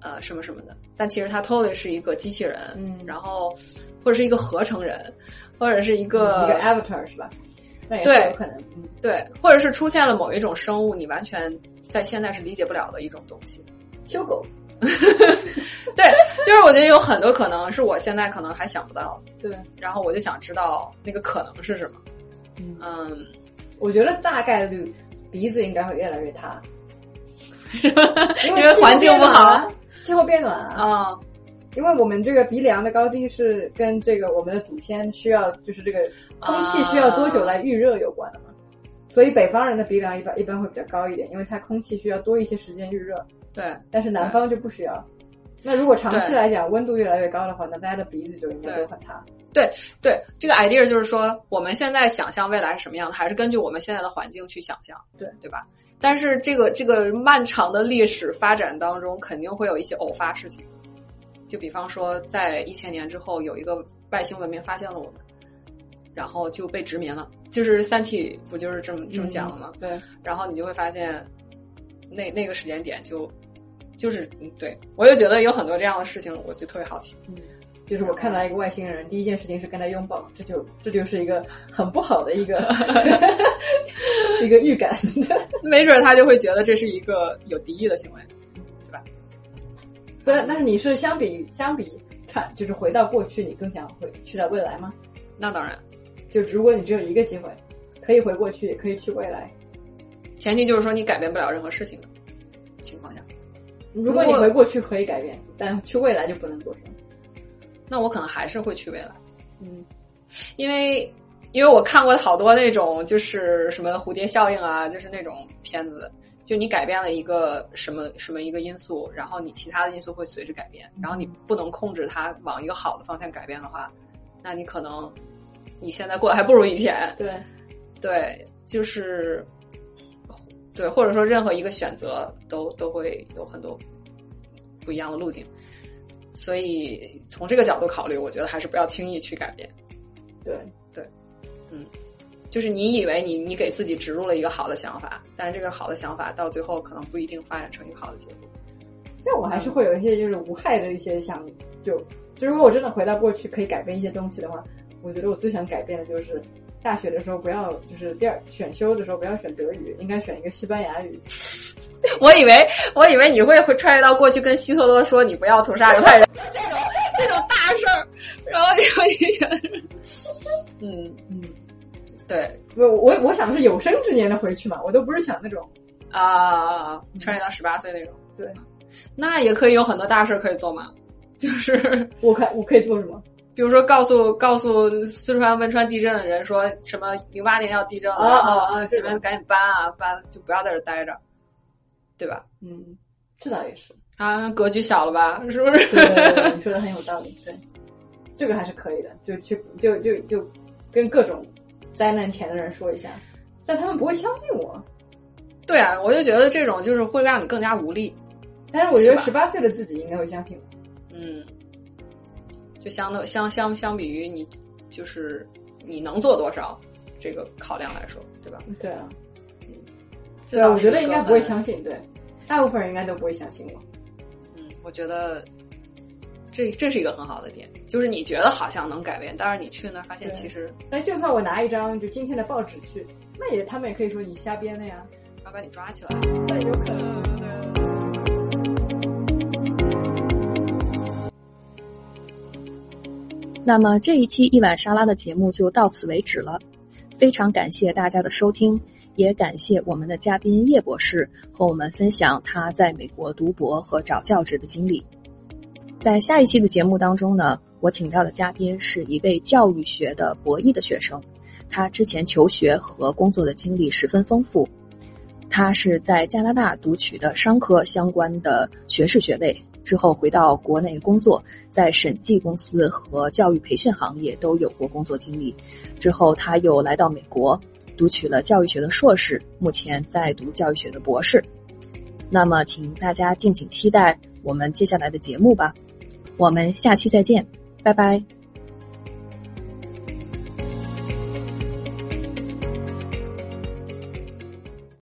Speaker 2: 呃什么什么的，但其实他 totally 是一个机器人，
Speaker 3: 嗯，
Speaker 2: 然后。或者是一个合成人，或者是一个
Speaker 3: 一个 avatar 是吧？
Speaker 2: 对，
Speaker 3: 有可能，
Speaker 2: 对，或者是出现了某一种生物，你完全在现在是理解不了的一种东西。
Speaker 3: 修狗，
Speaker 2: 对，就是我觉得有很多可能是我现在可能还想不到。
Speaker 3: 对，
Speaker 2: 然后我就想知道那个可能是什么。
Speaker 3: 嗯，我觉得大概率鼻子应该会越来越塌，
Speaker 2: 因为环境不好，
Speaker 3: 气候变暖啊。因为我们这个鼻梁的高低是跟这个我们的祖先需要，就是这个空气需要多久来预热有关的嘛，所以北方人的鼻梁一般一般会比较高一点，因为它空气需要多一些时间预热。
Speaker 2: 对，
Speaker 3: 但是南方就不需要。那如果长期来讲温度越来越高的话，那大家的鼻子就应该都很塌。
Speaker 2: 对对，这个 idea 就是说，我们现在想象未来是什么样的，还是根据我们现在的环境去想象，
Speaker 3: 对
Speaker 2: 对吧？但是这个这个漫长的历史发展当中，肯定会有一些偶发事情。就比方说，在一千年之后，有一个外星文明发现了我们，然后就被殖民了。就是《三体》不就是这么这么讲的吗？
Speaker 3: 对。
Speaker 2: 然后你就会发现，那那个时间点就就是对我就觉得有很多这样的事情，我就特别好奇。
Speaker 3: 嗯，就是我看到一个外星人，第一件事情是跟他拥抱，这就这就是一个很不好的一个 一个预感。
Speaker 2: 没准他就会觉得这是一个有敌意的行为。
Speaker 3: 对，但是你是相比相比看，就是回到过去，你更想回去到未来吗？
Speaker 2: 那当然，
Speaker 3: 就如果你只有一个机会，可以回过去，也可以去未来，
Speaker 2: 前提就是说你改变不了任何事情的情况下。
Speaker 3: 如果你回过去可以改变，但去未来就不能做什么。
Speaker 2: 那我可能还是会去未来。
Speaker 3: 嗯，
Speaker 2: 因为因为我看过好多那种就是什么蝴蝶效应啊，就是那种片子，就你改变了一个什么什么一个因素，然后你其他的因素会随之改变，然后你不能控制它往一个好的方向改变的话，那你可能你现在过得还不如以前。
Speaker 3: 对，
Speaker 2: 对，就是对，或者说任何一个选择都都会有很多不一样的路径。所以从这个角度考虑，我觉得还是不要轻易去改变。
Speaker 3: 对
Speaker 2: 对，嗯，就是你以为你你给自己植入了一个好的想法，但是这个好的想法到最后可能不一定发展成一个好的结果。
Speaker 3: 但我还是会有一些就是无害的一些想，就就如果我真的回到过去可以改变一些东西的话，我觉得我最想改变的就是大学的时候不要就是第二选修的时候不要选德语，应该选一个西班牙语。
Speaker 2: 我以为，我以为你会会穿越到过去跟希特勒说你不要屠杀犹太人这种这种大事儿，然后你会，嗯嗯，对，
Speaker 3: 我我我想的是有生之年的回去嘛，我都不是想那种
Speaker 2: 啊穿越到十八岁那种，
Speaker 3: 对，
Speaker 2: 那也可以有很多大事可以做嘛，就是
Speaker 3: 我可我可以做什么？
Speaker 2: 比如说告诉告诉四川汶川地震的人说什么零八年要地震了
Speaker 3: 啊啊啊，
Speaker 2: 你们赶紧搬啊搬，就不要在这待着。对吧？
Speaker 3: 嗯，这倒也是
Speaker 2: 啊，格局小了吧？是不是？
Speaker 3: 对，你说的很有道理。对，这个还是可以的。就去，就就就跟各种灾难前的人说一下，但他们不会相信我。
Speaker 2: 对啊，我就觉得这种就是会让你更加无力。
Speaker 3: 但是我觉得十八岁的自己应该会相信我。
Speaker 2: 嗯，就相当相相相比于你，就是你能做多少这个考量来说，对吧？
Speaker 3: 对啊。对啊，我觉得应该不会相信。对，大部分人应该都不会相信我。
Speaker 2: 嗯，我觉得这这是一个很好的点，就是你觉得好像能改变，但是你去那儿发现其实……
Speaker 3: 那就算我拿一张就今天的报纸去，那也他们也可以说你瞎编的呀，
Speaker 2: 要把你抓起来。
Speaker 3: 那有可能。
Speaker 1: 那么这一期一碗沙拉的节目就到此为止了，非常感谢大家的收听。也感谢我们的嘉宾叶博士和我们分享他在美国读博和找教职的经历。在下一期的节目当中呢，我请到的嘉宾是一位教育学的博一的学生，他之前求学和工作的经历十分丰富。他是在加拿大读取的商科相关的学士学位，之后回到国内工作，在审计公司和教育培训行业都有过工作经历。之后他又来到美国。读取了教育学的硕士，目前在读教育学的博士。那么，请大家敬请期待我们接下来的节目吧。我们下期再见，拜拜。